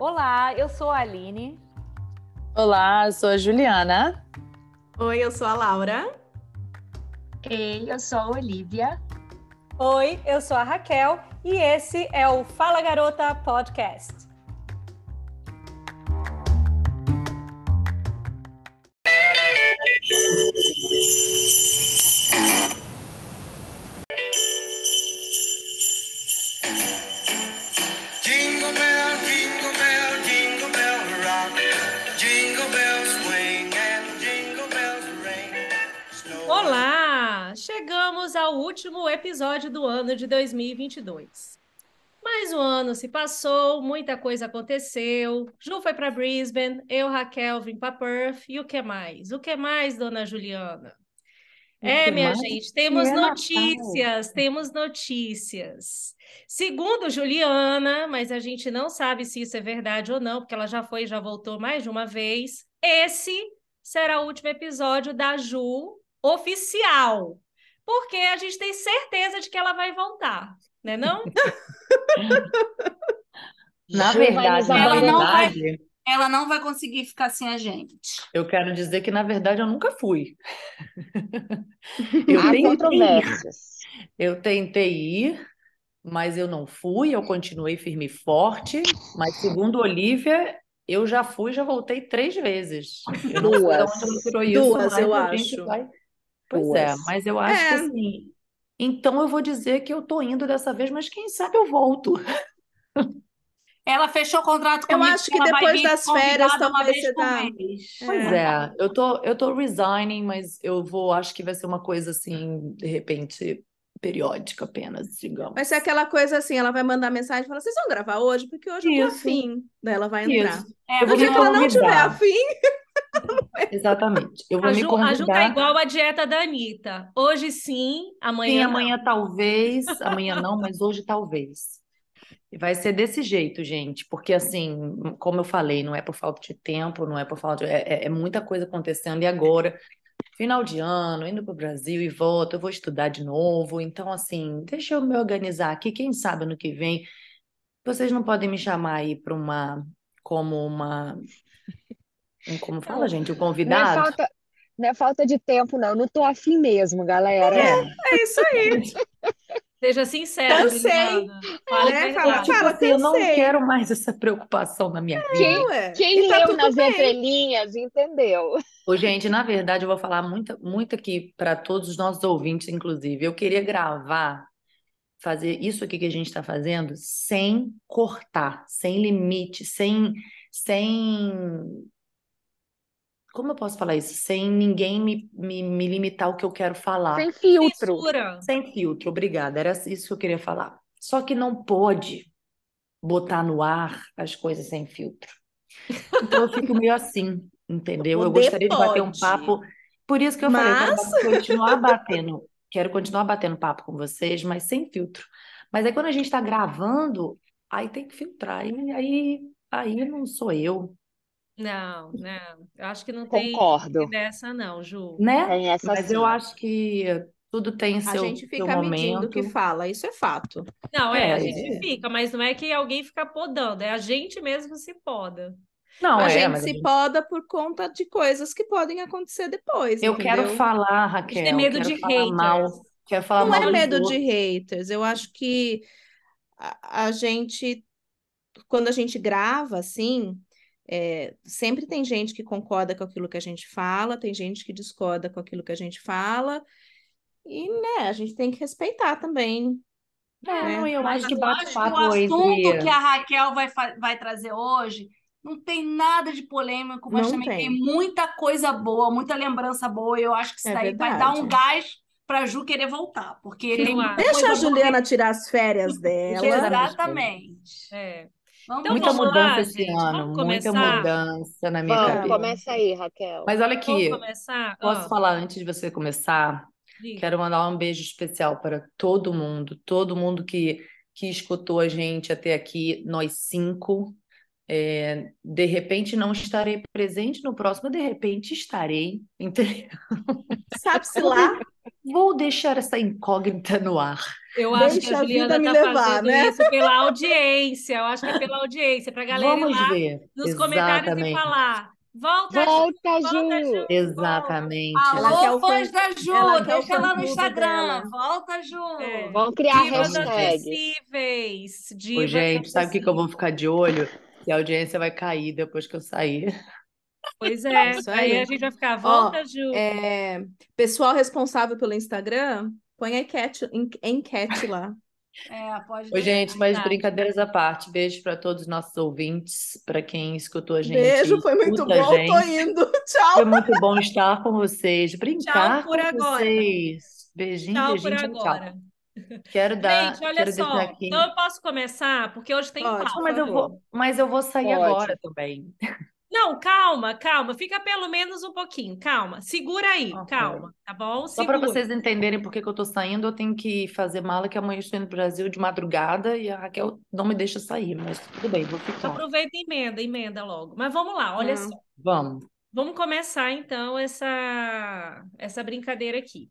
Olá, eu sou a Aline. Olá, eu sou a Juliana. Oi, eu sou a Laura. Ei, eu sou a Olivia. Oi, eu sou a Raquel e esse é o Fala Garota Podcast. Ano de 2022. Mais um ano se passou, muita coisa aconteceu. Ju foi para Brisbane, eu, Raquel, vim para Perth. E o que mais? O que mais, dona Juliana? É, minha mais? gente, temos É notícias, temos notícias. Segundo Juliana, mas a gente não sabe se isso é verdade ou não, porque ela já foi e já voltou mais de uma vez. Esse será o último episódio da Ju oficial, porque a gente tem certeza de que ela vai voltar, né não? Na vai verdade, nos na Ela não vai- verdade, Ela não vai conseguir ficar sem a gente. eu quero dizer que na verdade eu nunca fui. Eu Há tentei, controvérsias. eu tentei ir, mas eu não fui, eu continuei firme e forte, mas segundo Olivia, eu já fui, já voltei três vezes. Eu Duas. ela isso, Duas, eu acho. vai- Pois é, Duas. mas eu acho que É. assim, então eu vou dizer que eu tô indo dessa vez, mas quem sabe eu volto. Ela fechou o contrato Eu comigo acho que depois das férias, talvez vez você dá- mês. Pois é, eu tô, eu tô resigning, mas eu vou, acho que vai ser uma coisa assim, de repente, periódica apenas, digamos. Vai ser aquela coisa assim, ela vai mandar mensagem e falar, vocês vão gravar hoje? Porque hoje eu tô Isso. afim. Daí ela vai entrar. Isso, É, Eu No dia que ela não tiver afim, exatamente. Eu vou A me Ju, a Ju tá convidar. igual a dieta da Anitta. Hoje sim, amanhã Sim, não. amanhã talvez, amanhã não, mas hoje talvez. E vai ser desse jeito, gente, porque assim, como eu falei, não é por falta de tempo, não é por falta de... é, é- é muita coisa acontecendo e agora, final de ano, indo para o Brasil e volto, eu vou estudar de novo, então assim, deixa eu me organizar aqui, quem sabe ano que vem, vocês não podem me chamar aí para uma, como uma, um- como fala, gente, um Não é convidado? falta, não é falta de tempo, não. Não tô afim mesmo, galera. É. é isso aí. Seja sincera, Cansei. Fala a né? verdade. Fala, fala, Assim, eu não quero mais essa preocupação na minha vida. Quem, Ué, quem tá leu tudo nas bem. entrelinhas entendeu. Ô, gente, na verdade, eu vou falar muito, muito aqui para todos os nossos ouvintes, inclusive. Eu queria gravar, fazer isso aqui que a gente está fazendo sem cortar, sem limite, sem, sem. Como eu posso falar isso? Sem ninguém me, me, me limitar o que eu quero falar. Sem filtro. Censura. Sem filtro, obrigada. Era isso que eu queria falar. Só que não pode botar no ar as coisas sem filtro. Então eu fico meio assim, entendeu? Eu gostaria de bater um pode. papo. Por isso que eu falei, eu quero Mas- continuar batendo, quero continuar batendo papo com vocês, mas sem filtro. Mas aí quando a gente está gravando, aí tem que filtrar. E aí, aí não sou eu, Não, não. Eu acho que não tem Concordo. dessa, não, Ju. né? Tem essa Mas sim. eu acho que tudo tem A seu, gente seu fica medindo o que fala, isso é fato. Não, é, a É, gente é. fica, mas não é que alguém fica podando, é a gente mesmo se poda. Não, a é, gente a se gente- poda por conta de coisas que podem acontecer depois, Eu quero entendeu? falar, A gente tem Raquel, medo quero de falar haters. mal, quero falar Não mal é medo de haters, eu acho que a, a gente, quando a gente grava assim, é, sempre tem gente que concorda com aquilo que a gente fala, tem gente que discorda com aquilo que a gente fala, e né, a gente tem que respeitar também. É, né? não, eu Mas acho que bate-papo o assunto que a Raquel vai, vai trazer hoje não tem nada de polêmico, mas Não também tem. tem muita coisa boa, muita lembrança boa. E eu acho que isso É daí vai dar um verdade. gás para Ju querer voltar, porque Eu tem. Deixa a boa. Juliana tirar as férias dela. Exatamente. É. Vamos Muita vamos lá, mudança esse gente, ano, vamos muita começar? mudança na minha Vamos, cabeça. começa aí, Raquel. Mas olha Vamos aqui, começar? posso falar antes de você começar? diga. Quero mandar um beijo especial para todo mundo, todo mundo que, que escutou a gente até aqui, nós cinco. É, de repente não estarei presente no próximo, de repente estarei, entendeu? Sabe-se lá. Vou deixar essa incógnita no ar. Eu acho que Deixa a a Juliana me tá levar, fazendo né? isso pela audiência. Eu acho que é pela audiência, para a galera ir Vamos lá ver. nos comentários e Exatamente. falar. Volta, Ju, Volta, volta, Ju! Ju. Exatamente. Ela quer Alô, o fãs fã- da Ju, ela deixa lá no Instagram. dela. Volta, Ju. É. Vamos criar Divas hashtag. acessíveis. Ô, Divas gente, sabe o que que eu vou ficar de olho? Se a audiência vai cair depois que eu sair. Pois é. Isso aí. aí. a gente vai ficar. Ó, Volta, Ju. É, pessoal responsável pelo Instagram, põe a enquete, en- enquete lá. É, pode Ô, deixar. gente, mas verdade. brincadeiras à parte, beijo para todos os nossos ouvintes, para quem escutou a gente, Beijo, foi muito bom, tô gente. indo. Tchau. Foi muito bom estar com vocês, brincar por com agora. vocês. Beijinho, Tchau por beijinho, tchau, tchau. agora. Quero dar, Gente, olha quero só. Então eu posso começar, porque hoje tem Pode. Não, mas eu vou, mas eu vou sair Pode. agora também. Não, calma, calma. Fica pelo menos um pouquinho. Calma. Segura aí, Ok. calma. Tá bom? Só para vocês entenderem por que que eu tô saindo, eu tenho que fazer mala, que amanhã eu estou indo pro Brasil de madrugada e a Raquel não me deixa sair, mas tudo bem, vou ficar. Aproveita e emenda, emenda logo. Mas vamos lá, olha Hum. só. Vamos. Vamos começar então essa essa brincadeira aqui.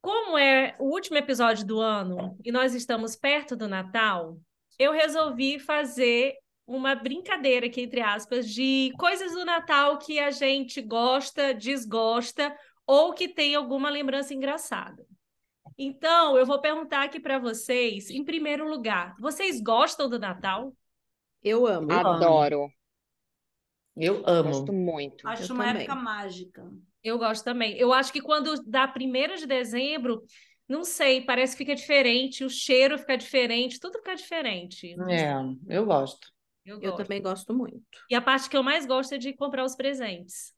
Como é o último episódio do ano e nós estamos perto do Natal, eu resolvi fazer uma brincadeira aqui, entre aspas, de coisas do Natal que a gente gosta, desgosta ou que tem alguma lembrança engraçada. Então, eu vou perguntar aqui para vocês, em primeiro lugar, vocês gostam do Natal? Eu amo. Eu amo. Adoro. Eu amo. Gosto muito. Acho Eu uma também. época mágica. Eu gosto também. Eu acho que quando dá 1 de dezembro, não sei, parece que fica diferente, o cheiro fica diferente, tudo fica diferente. É, eu gosto. Eu Eu gosto. também gosto muito. E a parte que eu mais gosto é de comprar os presentes.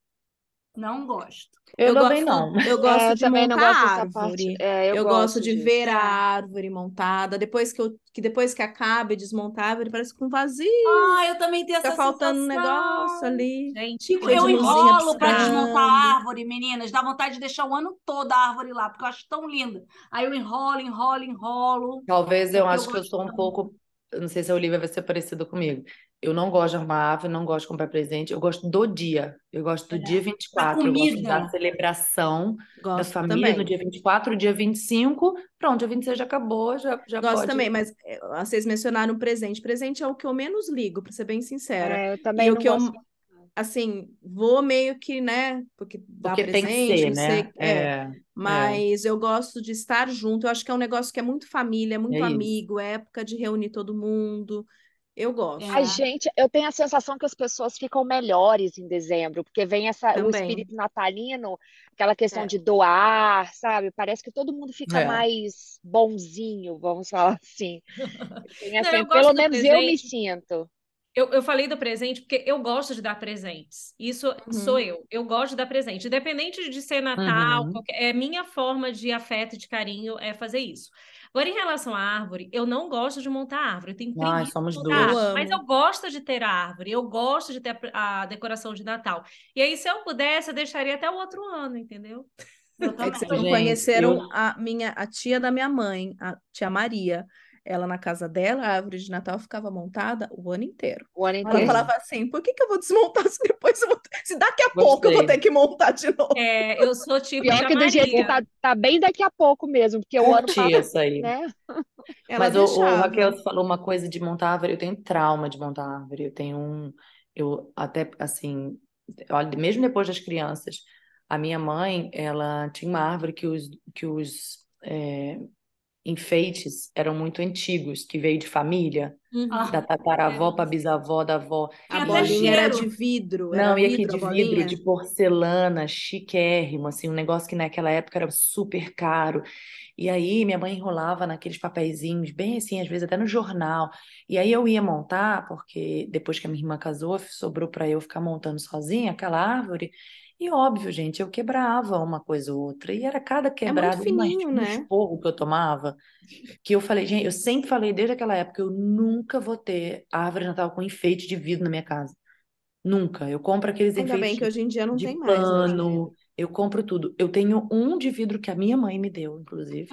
Não gosto. Eu, também gosto, não. Eu gosto É, eu de também não montar gosto dessa árvore. parte. É, eu, Eu gosto gosto de disso. ver a árvore montada. Depois que, eu, que depois que acaba e desmontar a árvore, parece com vazio. Ah, eu também tenho Fica essa faltando um sensação. negócio ali. Gente, Fica Eu de luzinha enrolo para desmontar a árvore, meninas. Dá vontade de deixar o ano todo a árvore lá, porque eu acho tão linda. Aí eu enrolo, enrolo, enrolo. Talvez eu eu acho que eu sou um pouco. Eu não sei se a Olivia vai ser parecida comigo. Eu não gosto de armar árvore, não gosto de comprar presente. Eu gosto do dia. Eu gosto do É. dia 24. Eu gosto comida. da celebração da Gosto família também. no dia 24, dia 25. Pronto, dia 26 já acabou, já, já Gosto pode. também, mas é, vocês mencionaram presente. Presente é o que eu menos ligo, para ser bem sincera. É, eu E também o não que eu, gosto. Assim, vou meio que, né? Porque dá Porque tem que presente, ser, não né? sei. É, É, mas eu gosto de estar junto. Eu acho que é um negócio que é muito família, é muito É amigo, é época de reunir todo mundo. Eu gosto. É. gente, eu tenho a sensação que as pessoas ficam melhores em dezembro, porque vem essa, o espírito natalino, aquela questão É. de doar, sabe? Parece que todo mundo fica É. mais bonzinho, vamos falar assim. Tem Não, pelo menos eu me presente. sinto. Eu, eu falei do presente porque eu gosto de dar presentes. Isso Uhum. sou eu. Eu gosto de dar presente. Independente de ser Natal, Uhum. qualquer- é minha forma de afeto e de carinho é fazer isso. Agora, em relação à árvore, eu não gosto de montar árvore. Eu tenho Ai, preguiça somos de montar duas. mas eu gosto de ter a árvore. Eu gosto de ter a, a decoração de Natal. E aí, se eu pudesse, eu deixaria até o outro ano, entendeu? Eu É que vocês não Gente, conheceram eu- a minha a tia da minha mãe, a tia Maria. Ela na casa dela, a árvore de Natal ficava montada o ano inteiro. O ano Ela inteiro. falava assim: por que que eu vou desmontar se depois eu vou ter- se daqui a pouco eu vou Gostei. ter que montar de novo? É, eu sou tipo Pior que do jeito que Maria. tá, tá bem daqui a pouco mesmo, porque o ano passa, isso aí. né? Ela Mas o, o deixava. Raquel falou uma coisa de montar árvore. Eu tenho trauma de montar árvore. Eu tenho um. Eu até assim. Olha, mesmo depois das crianças, a minha mãe, ela tinha uma árvore que os, que os é, enfeites eram muito antigos, que veio de família, Uhum. Ah, da tataravó É. para bisavó, da avó. A bolinha era de vidro, era Não, e aqui de vidro, bolinha. de porcelana, chiquérrimo, assim, um negócio que naquela época era super caro. E aí minha mãe enrolava naqueles papeizinhos, bem assim, às vezes até no jornal. E aí eu ia montar, porque depois que a minha irmã casou, sobrou para eu ficar montando sozinha aquela árvore. E óbvio, gente, eu quebrava uma coisa ou outra. E era cada É quebrada, uma, fininho, um né? esporro que eu tomava, que eu falei, gente, eu sempre falei desde aquela época, eu nunca vou ter árvore de Natal com enfeite de vidro na minha casa. Nunca. Eu compro aqueles Ainda bem enfeites que hoje em dia não de tem mais, né? pano, eu compro tudo. Eu tenho um de vidro que a minha mãe me deu, inclusive,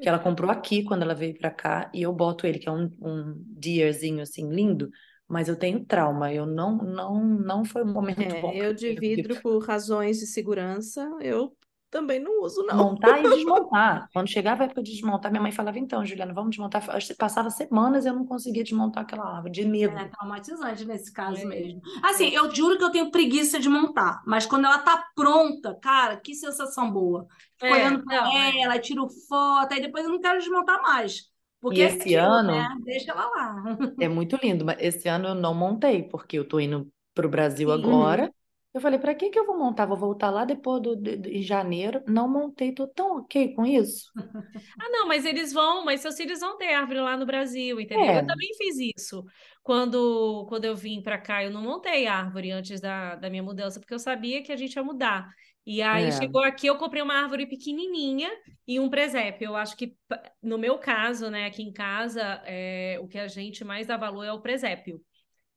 que ela comprou aqui quando ela veio pra cá, e eu boto ele, que é um, um deerzinho assim, lindo, mas eu tenho trauma. Eu não, não, não foi um momento É, bom eu de vidro por razões de segurança, eu também não uso, não. Montar e desmontar. Quando chegava a época de desmontar, minha mãe falava, então, Juliana, vamos desmontar. Passava semanas e eu não conseguia desmontar aquela árvore, de medo. É traumatizante nesse caso É. mesmo. Assim, eu juro que eu tenho preguiça de montar, mas quando ela tá pronta, cara, que sensação boa. Fico É, olhando é. ela, tiro foto, aí depois eu não quero desmontar mais. Porque E é esse ano-? Deixa ela lá. É muito lindo, mas esse ano eu não montei, porque eu tô indo pro Brasil Sim. agora. Eu falei, pra que que eu vou montar? Vou voltar lá depois do, de, de- em janeiro. Não montei, tô tão ok com isso. Ah, não, mas eles vão, mas seus filhos vão ter árvore lá no Brasil, entendeu? É. Eu também fiz isso. Quando, quando eu vim para cá, eu não montei árvore antes da, da minha mudança, porque eu sabia que a gente ia mudar. E aí É. chegou aqui, eu comprei uma árvore pequenininha e um presépio. Eu acho que, no meu caso, né, aqui em casa, é, o que a gente mais dá valor é o presépio.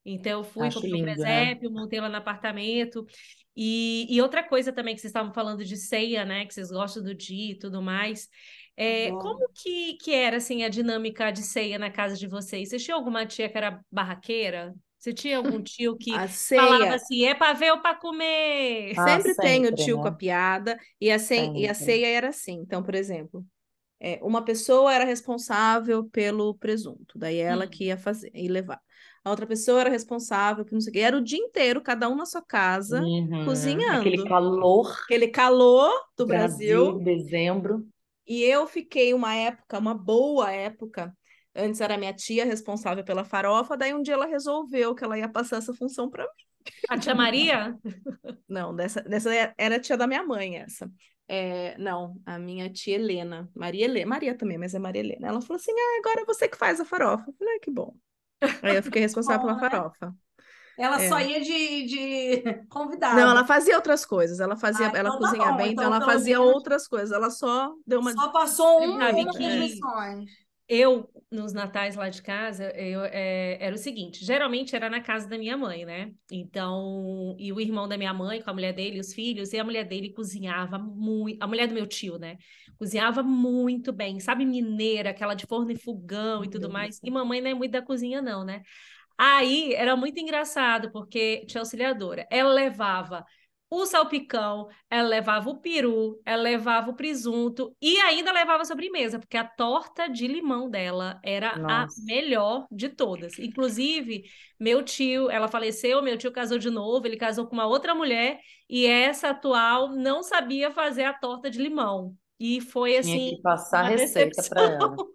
Então, eu fui, Acho comprei um lindo, né? presépio, montei lá no apartamento. E, e outra coisa também que vocês estavam falando de ceia, né? Que vocês gostam do dia e tudo mais. É, Adoro. como que, que era, assim, a dinâmica de ceia na casa de vocês? Vocês tinham alguma tia que era barraqueira? Você tinha algum tio que A falava ceia, assim, é para ver ou para comer? Ah, sempre tem o sempre, tio né? com a piada, e a, ce- e a Sempre. ceia era assim. Então, por exemplo, é, uma pessoa era responsável pelo presunto, daí ela Hum. que ia fazer e levar. A outra pessoa era responsável por não sei o quê. Era o dia inteiro, cada um na sua casa, Uhum. cozinhando. Aquele calor Aquele calor do Brasil, Brasil. dezembro. E eu fiquei uma época, uma boa época. Antes era minha tia responsável pela farofa, daí um dia ela resolveu que ela ia passar essa função para mim. A tia Maria? Não, dessa, dessa é- era a tia da minha mãe, essa. É, não, a minha tia Helena, Maria Helena, Maria também, mas é Maria Helena. Ela falou assim: ah, agora é você que faz a farofa. Eu falei, ah, que bom. Aí eu fiquei responsável Bom, pela né? farofa. Ela É. só ia de, de convidada. Não, ela fazia outras coisas. Ela fazia, Ah, ela então tá cozinha bom. bem, então Então, ela fazia menos- outras coisas. Ela só deu uma. Só passou um, Sabe uma das missões. Eu, nos natais lá de casa, eu, é, era o seguinte: geralmente era na casa da minha mãe, né? Então, e o irmão da minha mãe, com a mulher dele, os filhos, e a mulher dele cozinhava muito. A mulher do meu tio, né? Cozinhava muito bem, sabe, mineira, aquela de forno e fogão e tudo mais. E mamãe não é muito da cozinha, não, né? Aí era muito engraçado, porque tinha auxiliadora. Ela levava o salpicão, ela levava o peru, ela levava o presunto e ainda levava a sobremesa, porque a torta de limão dela era Nossa. a melhor de todas. Inclusive, meu tio, ela faleceu, meu tio casou de novo, ele casou com uma outra mulher e essa atual não sabia fazer a torta de limão. E foi Tinha assim, que passar a receita para ela.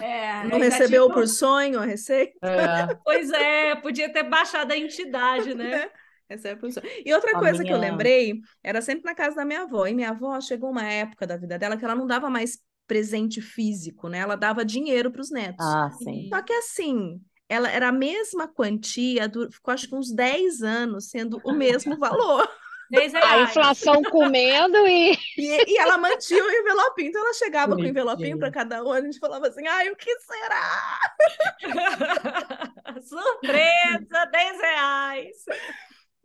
É, Não recebeu tinha- por sonho a receita? É. Pois é, podia ter baixado a entidade, né? Recebe por sonho. E outra A coisa que eu minha- lembrei era sempre na casa da minha avó. E minha avó chegou uma época da vida dela que ela não dava mais presente físico, né? Ela dava dinheiro para os netos. Ah, sim. Só que assim, ela era a mesma quantia, ficou acho que uns 10 anos sendo o mesmo valor. 10 A inflação comendo e E, e ela mantinha o enveloppinho. Então ela chegava com o envelopinho Bonitinho. para cada um, a gente falava assim: ai, o que será? Surpresa, 10 reais.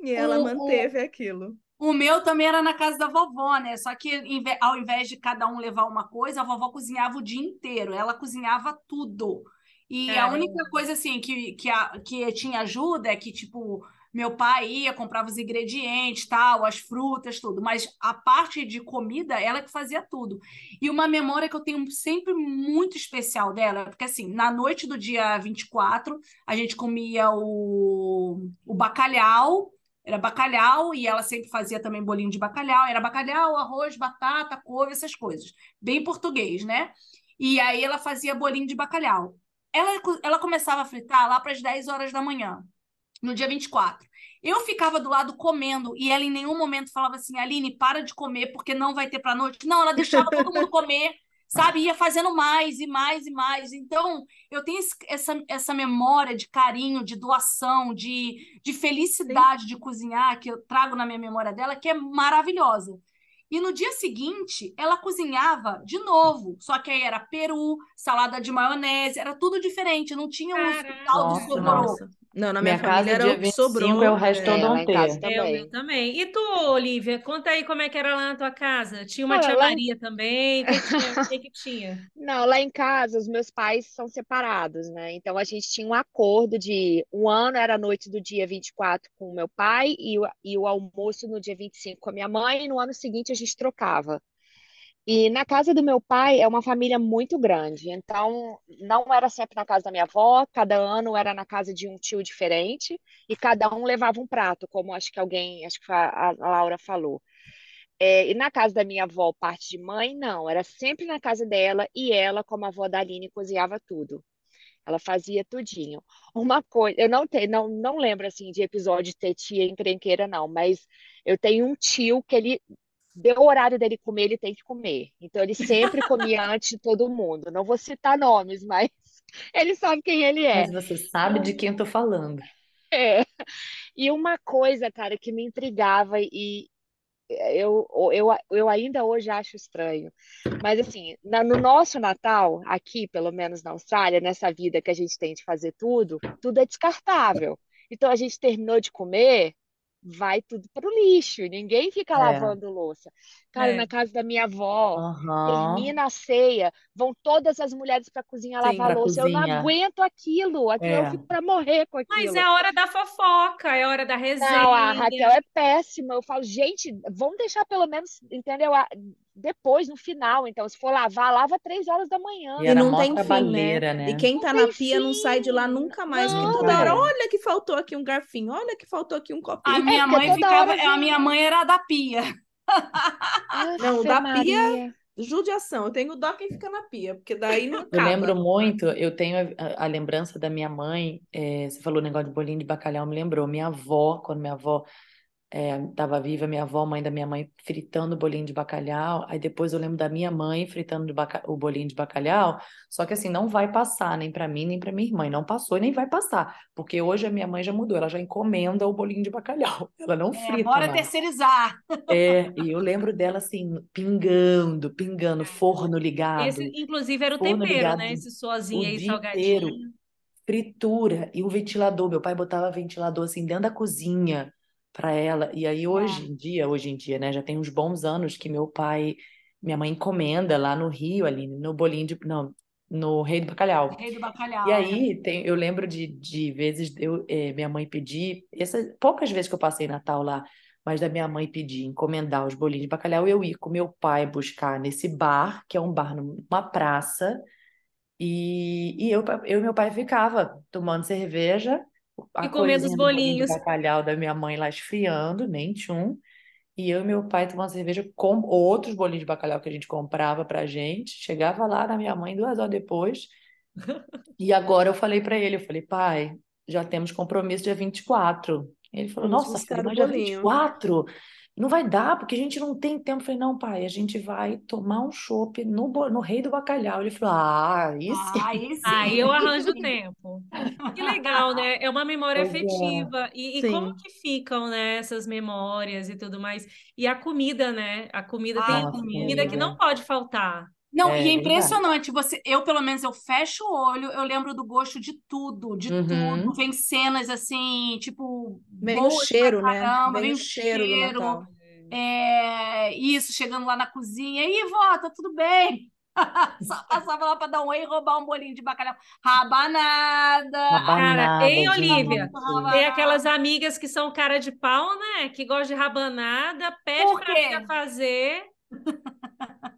E ela O- o- manteve aquilo. O meu também era na casa da vovó, né? Só que ao invés de cada um levar uma coisa, a vovó cozinhava o dia inteiro. Ela cozinhava tudo. E a Caramba. única coisa, assim, que, que, a- que tinha ajuda é que, tipo, meu pai ia, comprava os ingredientes, tal, as frutas, tudo. Mas a parte de comida, ela que fazia tudo. E uma memória que eu tenho sempre muito especial dela, porque, assim, na noite do dia 24, a gente comia o, o bacalhau, era bacalhau e ela sempre fazia também bolinho de bacalhau. Era bacalhau, arroz, batata, couve, essas coisas. Bem português, né? E aí ela fazia bolinho de bacalhau. Ela, ela começava a fritar lá para as 10 horas da manhã, no dia 24. Eu ficava do lado comendo e ela em nenhum momento falava assim, Aline, para de comer porque não vai ter para noite. Não, ela deixava todo mundo comer, sabe? Ia fazendo mais e mais e mais. Então, eu tenho essa, essa memória de carinho, de doação, de, de felicidade de cozinhar, que eu trago na minha memória dela, que é maravilhosa. E no dia seguinte, ela cozinhava de novo, só que aí era peru, salada de maionese, era tudo diferente, não tinha um Caraca. tal do. Não, na minha, Minha casa, família era dia o que 25 sobrou. é o resto é. É, lá em casa odontê. É, também. meu também. E tu, Olivia, conta aí como é que era lá na tua casa. Tinha uma Cara, tia lá em Maria também? O que tinha? Que que tinha? Não, lá em casa, os meus pais são separados, né? Então a gente tinha um acordo de um ano era a noite do dia 24 com o meu pai e o, e o almoço no dia 25 com a minha mãe, e no ano seguinte a gente trocava. E na casa do meu pai é uma família muito grande, então não era sempre na casa da minha avó, cada ano era na casa de um tio diferente e cada um levava um prato, como acho que alguém, acho que a, Laura falou. É, e na casa da minha avó, parte de mãe, não, era sempre na casa dela e ela, como a avó da Aline, cozinhava tudo. Ela fazia tudinho. Uma coisa, eu não tenho, não, não lembro assim de episódio de ter tia encrenqueira, não, mas eu tenho um tio que ele deu o horário dele comer, ele tem que comer. Então ele sempre comia antes de todo mundo. Não vou citar nomes, mas ele sabe quem ele é. Mas você sabe de quem eu tô falando. É. E uma coisa, cara, que me intrigava e eu, eu, eu ainda hoje acho estranho. Mas assim, na- no nosso Natal, aqui, pelo menos na Austrália, nessa vida que a gente tem de fazer tudo, tudo é descartável. Então a gente terminou de comer, vai tudo pro lixo. Ninguém fica É. lavando louça. Cara, É. na casa da minha avó, Aham. termina a ceia, vão todas as mulheres para cozinha Sim. lavar Pra louça. Eu não cozinha. aguento aquilo. Aquilo eu É. fico para morrer com Mas aquilo. é a hora da fofoca, é a hora da Não, a resenha. Raquel é péssima. Eu falo, gente, vamos deixar pelo menos, entendeu? Depois, no final, então, se for lavar, lava três horas da manhã. E E não tem fim, né? né? E quem tá Não na tem pia não sai de lá fim. nunca mais, porque Não. toda hora, É. olha que faltou aqui um garfinho, olha que faltou aqui um A copinho. minha porque mãe ficava. hora A minha mãe era da pia. Não, da Maria. Judiação, eu tenho dó quem fica na pia, porque daí não Eu acaba. lembro muito, eu tenho a, a lembrança da minha mãe, eh, você falou negócio de bolinho de bacalhau, me lembrou, minha avó, quando minha avó estava viva, minha avó, mãe da minha mãe, fritando o bolinho de bacalhau, aí depois eu lembro da minha mãe fritando o bolinho de bacalhau, só que assim, não vai passar nem para mim, nem para minha irmã, não passou e nem vai passar, porque hoje a minha mãe já mudou, ela já encomenda o bolinho de bacalhau, ela não É, frita bora mais. terceirizar. É, e eu lembro dela assim, pingando, pingando, forno ligado, Esse, inclusive, era o tempero, ligado né? Esse sozinho aí, dia inteiro, salgadinho. fritura e o ventilador. Meu pai botava ventilador assim dentro da cozinha para ela. E aí hoje em dia, hoje em dia, né, já tem uns bons anos que meu pai, minha mãe encomenda lá no Rio, ali no bolinho de, não, no Rei do Bacalhau. Rei do bacalhau. E é. aí tem, eu lembro de, de vezes eu, eh, minha mãe pedir, essas poucas vezes que eu passei Natal lá, mas da minha mãe pedir, encomendar os bolinhos de bacalhau, eu ir com meu pai buscar nesse bar, que é um bar numa praça, e, e eu, eu e meu pai ficava tomando cerveja, a E comendo os bolinhos. bacalhau da minha mãe lá esfriando, nem tchum. E eu e meu pai tomando cerveja com outros bolinhos de bacalhau que a gente comprava pra gente. Chegava lá na minha mãe duas horas depois. E agora eu falei pra ele, eu falei, pai, já temos compromisso dia 24. Ele falou, Vamos nossa, filha, o dia bolinho. 24? Não vai dar, porque a gente não tem tempo. Eu falei, não, pai, a gente vai tomar um chopp no, no Rei do Bacalhau. Ele falou, ah, sim. Ah, aí eu arranjo tempo. Que legal, né? É uma memória Pois é. afetiva. E, e como que ficam, né, essas memórias e tudo mais? E a comida, né? A comida Ah, tem Nossa, comida que não pode faltar. Não, É e é verdade. impressionante, você, eu pelo menos eu fecho o olho, eu lembro do gosto de tudo, de Uhum. tudo. Vem cenas assim, tipo, Vem o cheiro, né? caramba, Vem vem o cheiro do cheiro, Natal. é, isso, chegando lá na cozinha, e aí, vó, tá tudo bem? Só passava lá pra dar um oi e roubar um bolinho de bacalhau. Rabanada! Cara, hein, Olivia? Tem aquelas amigas que são cara de pau, né? Que gostam de rabanada, pede amiga fazer.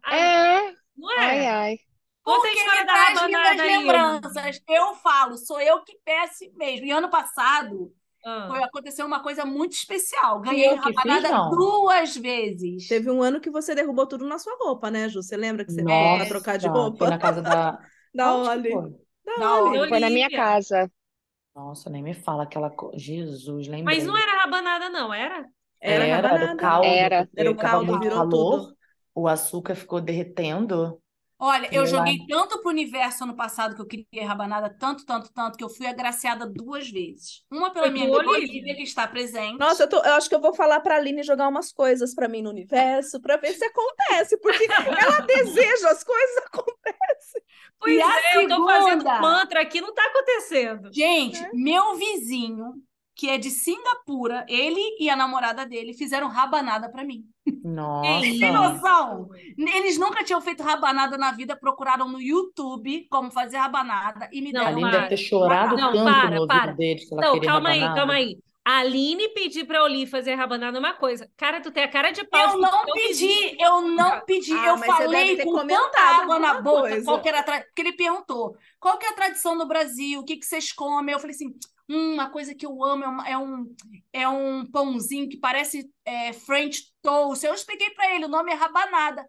Aí, É, não ai, é? ai. Conta a Porque história me da traz lindas rabanada aí, Olivia. lembranças. Eu falo, sou eu que peço mesmo. E ano passado Ah. foi, aconteceu uma coisa muito especial. Ganhei eu fiz, rabanada não? duas vezes. Teve um ano que você derrubou tudo na sua roupa, né, Ju? Você lembra que você veio pra trocar de foi roupa? na casa da... Da Oli. foi? Da Oli. Foi na minha casa. Nossa, nem me fala aquela coisa. Jesus, Mas lembrei. não era rabanada, não, era? Era Era, era o rabanada. caldo, Era. Era o caldo, virou calor, tudo. O açúcar ficou derretendo. Olha, eu joguei tanto pro universo ano passado que eu queria rabanada, tanto, tanto, tanto, que eu fui agraciada duas vezes. Uma pela Foi minha amiga Olivia? Olivia, que está presente. Nossa, eu, tô- eu acho que eu vou falar pra Aline jogar umas coisas pra mim no universo, pra ver se acontece, porque ela deseja, as coisas acontecem. Pois E a é, eu tô fazendo segunda? mantra aqui, não tá acontecendo. Gente, É. meu vizinho, que é de Singapura, ele e a namorada dele fizeram rabanada pra mim. Nossa. Tem noção? Eles nunca tinham feito rabanada na vida, procuraram no YouTube como fazer rabanada e me Não, A deram. Aline para. deve ter chorado Não, tanto para, no para. deles que ela Não, calma aí, rabanada. calma aí. A Aline pedir pra Oli fazer rabanada é uma coisa. Cara, tu tem a cara de pau. Eu não pedi, vizinho. eu não pedi. Ah, eu falei com tanta água na boca coisa. qual que era a tra... Porque ele perguntou, qual que é a tradição no Brasil? O que que vocês comem? Eu falei assim, hum, uma coisa que eu amo é, uma- é um, é um pãozinho que parece é, French toast. Eu expliquei pra ele, o nome é rabanada.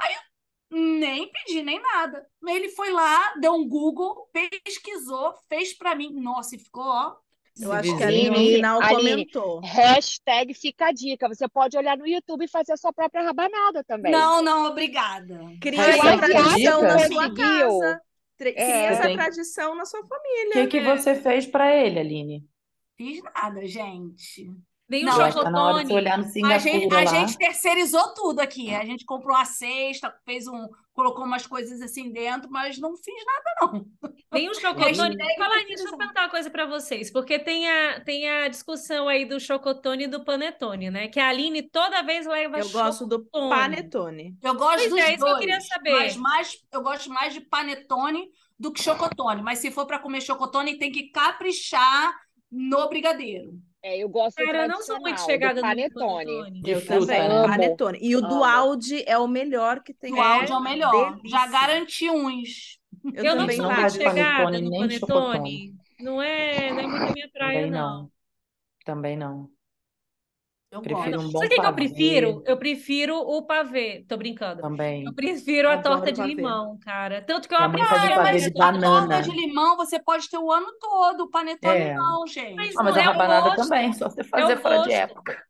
Aí eu nem pedi, nem nada. Ele foi lá, deu um Google, pesquisou, fez pra mim. Nossa, e ficou, ó. Eu acho que a Aline no final Aline, comentou. Hashtag fica a dica. Você pode olhar no YouTube e fazer a sua própria rabanada também. Não, não, obrigada. Cria essa tradição na sua casa. Tre- Cria É. essa Tem- tradição na sua O família. que que você fez pra ele, Aline? Fiz nada, gente. Nem o Não, tá você chocotone. no A gente, a gente terceirizou tudo aqui. A gente comprou a cesta, fez um, colocou umas coisas assim dentro, mas não fiz nada, não. Nem o chocotone. Falar nisso, deixa eu perguntar uma coisa pra vocês, porque tem a, tem a discussão aí do chocotone e do panetone, né? Que a Aline toda vez leva Eu gosto do chocotone. panetone. Eu gosto Pois dos é, isso que eu queria saber. mas mais, eu gosto mais de panetone do que chocotone. Mas se for para comer chocotone, tem que caprichar no brigadeiro. É, eu gosto do Cara, eu não sou muito chegada do no panetone. panetone. De Eu também, né? Amo. panetone. E o do Amo. Aldi é o melhor que tem. O áudio é o melhor. delícia. Já garanti uns. Eu, Eu não também sou não muito chegada panetone, no panetone. Não é, não é muito a minha praia, Também não. não. Também não. Eu Prefiro gosto. um bom Sabe o que que eu pavê. prefiro? Eu prefiro o pavê. Tô brincando. Também. Eu prefiro a torta de pavê. limão, cara. Tanto que eu fazia Cara, pavê mas de a torta banana. de limão você pode ter o ano todo. O panetone É. não, gente. Mas Ah, mas não a é o rabanada gosto. também, só você É fazer o fora de gosto. época.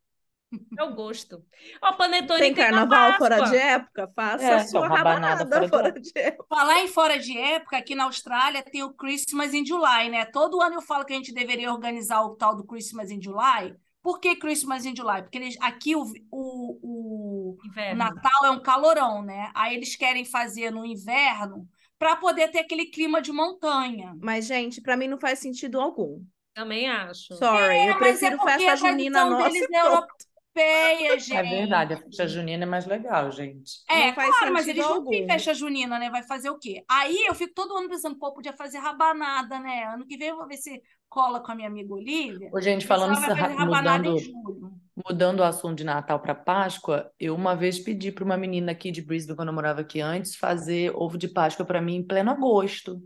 É o gosto. Ó, panetone Tem tem na carnaval fora de época? Faça É, a sua rabanada rabanada fora fora, de de época. Falar em fora de época, aqui na Austrália tem o Christmas in July, né? Todo ano eu falo que a gente deveria organizar o tal do Christmas in July. Por que Christmas in July? Porque eles, aqui o, o, o. Natal é um calorão, né? Aí eles querem fazer no inverno para poder ter aquele clima de montanha. Mas, gente, pra mim não faz sentido algum. Também acho. Sorry, É, eu é prefiro porque festa a junina nossa deles é europeia, gente. É verdade, a festa junina é mais legal, gente. É, Não faz claro, mas eles não têm algum. festa junina, né? Vai fazer o quê? Aí eu fico todo ano pensando, pô, podia fazer rabanada, né? Ano que vem eu vou ver se cola com a minha amiga Olivia. Ô, gente, falando isso, mudando, mudando o assunto de Natal para Páscoa, eu uma vez pedi para uma menina aqui de Brisbane, quando eu morava aqui antes, fazer ovo de Páscoa para mim em pleno agosto.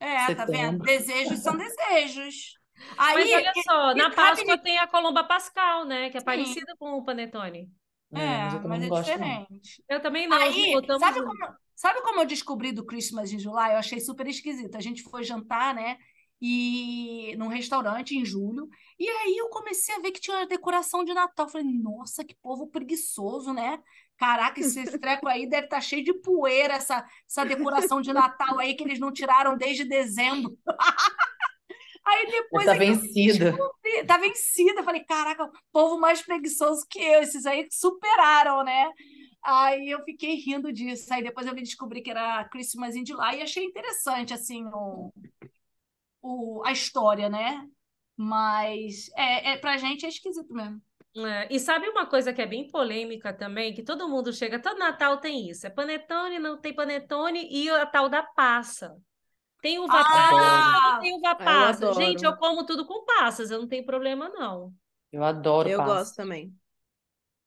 É, tá vendo? Setembro. Desejos são desejos. Mas Aí, olha só, na Páscoa tem a Colomba Pascal, né? Que é Sim. parecida com o panetone. É, é, mas mas não é gosto, não. diferente. Eu também não. Aí, botamos sabe como, sabe como eu descobri do Christmas em July? Eu achei super esquisito. A gente foi jantar, né? E num restaurante em julho. E aí eu comecei a ver que tinha uma decoração de Natal. Falei, nossa, que povo preguiçoso, né? Caraca, esse treco aí deve estar cheio de poeira, essa, essa decoração de Natal aí que eles não tiraram desde dezembro. Aí depois Tá vencida. descobri, tá vencida. Falei, caraca, povo mais preguiçoso que eu. Esses aí superaram, né? Aí eu fiquei rindo disso. Aí depois eu me descobri que era Christmas in July e achei interessante, assim, o, o, a história, né? Mas é, é, pra gente é esquisito mesmo. É, e sabe uma coisa que é bem polêmica também, que todo mundo chega, todo Natal tem isso, é panetone, não tem panetone e a tal da passa. Tem uva passa, Ah! não tem uva eu passa. adoro. Gente, eu como tudo com passas, eu não tenho problema não. Eu adoro Eu passa. gosto também.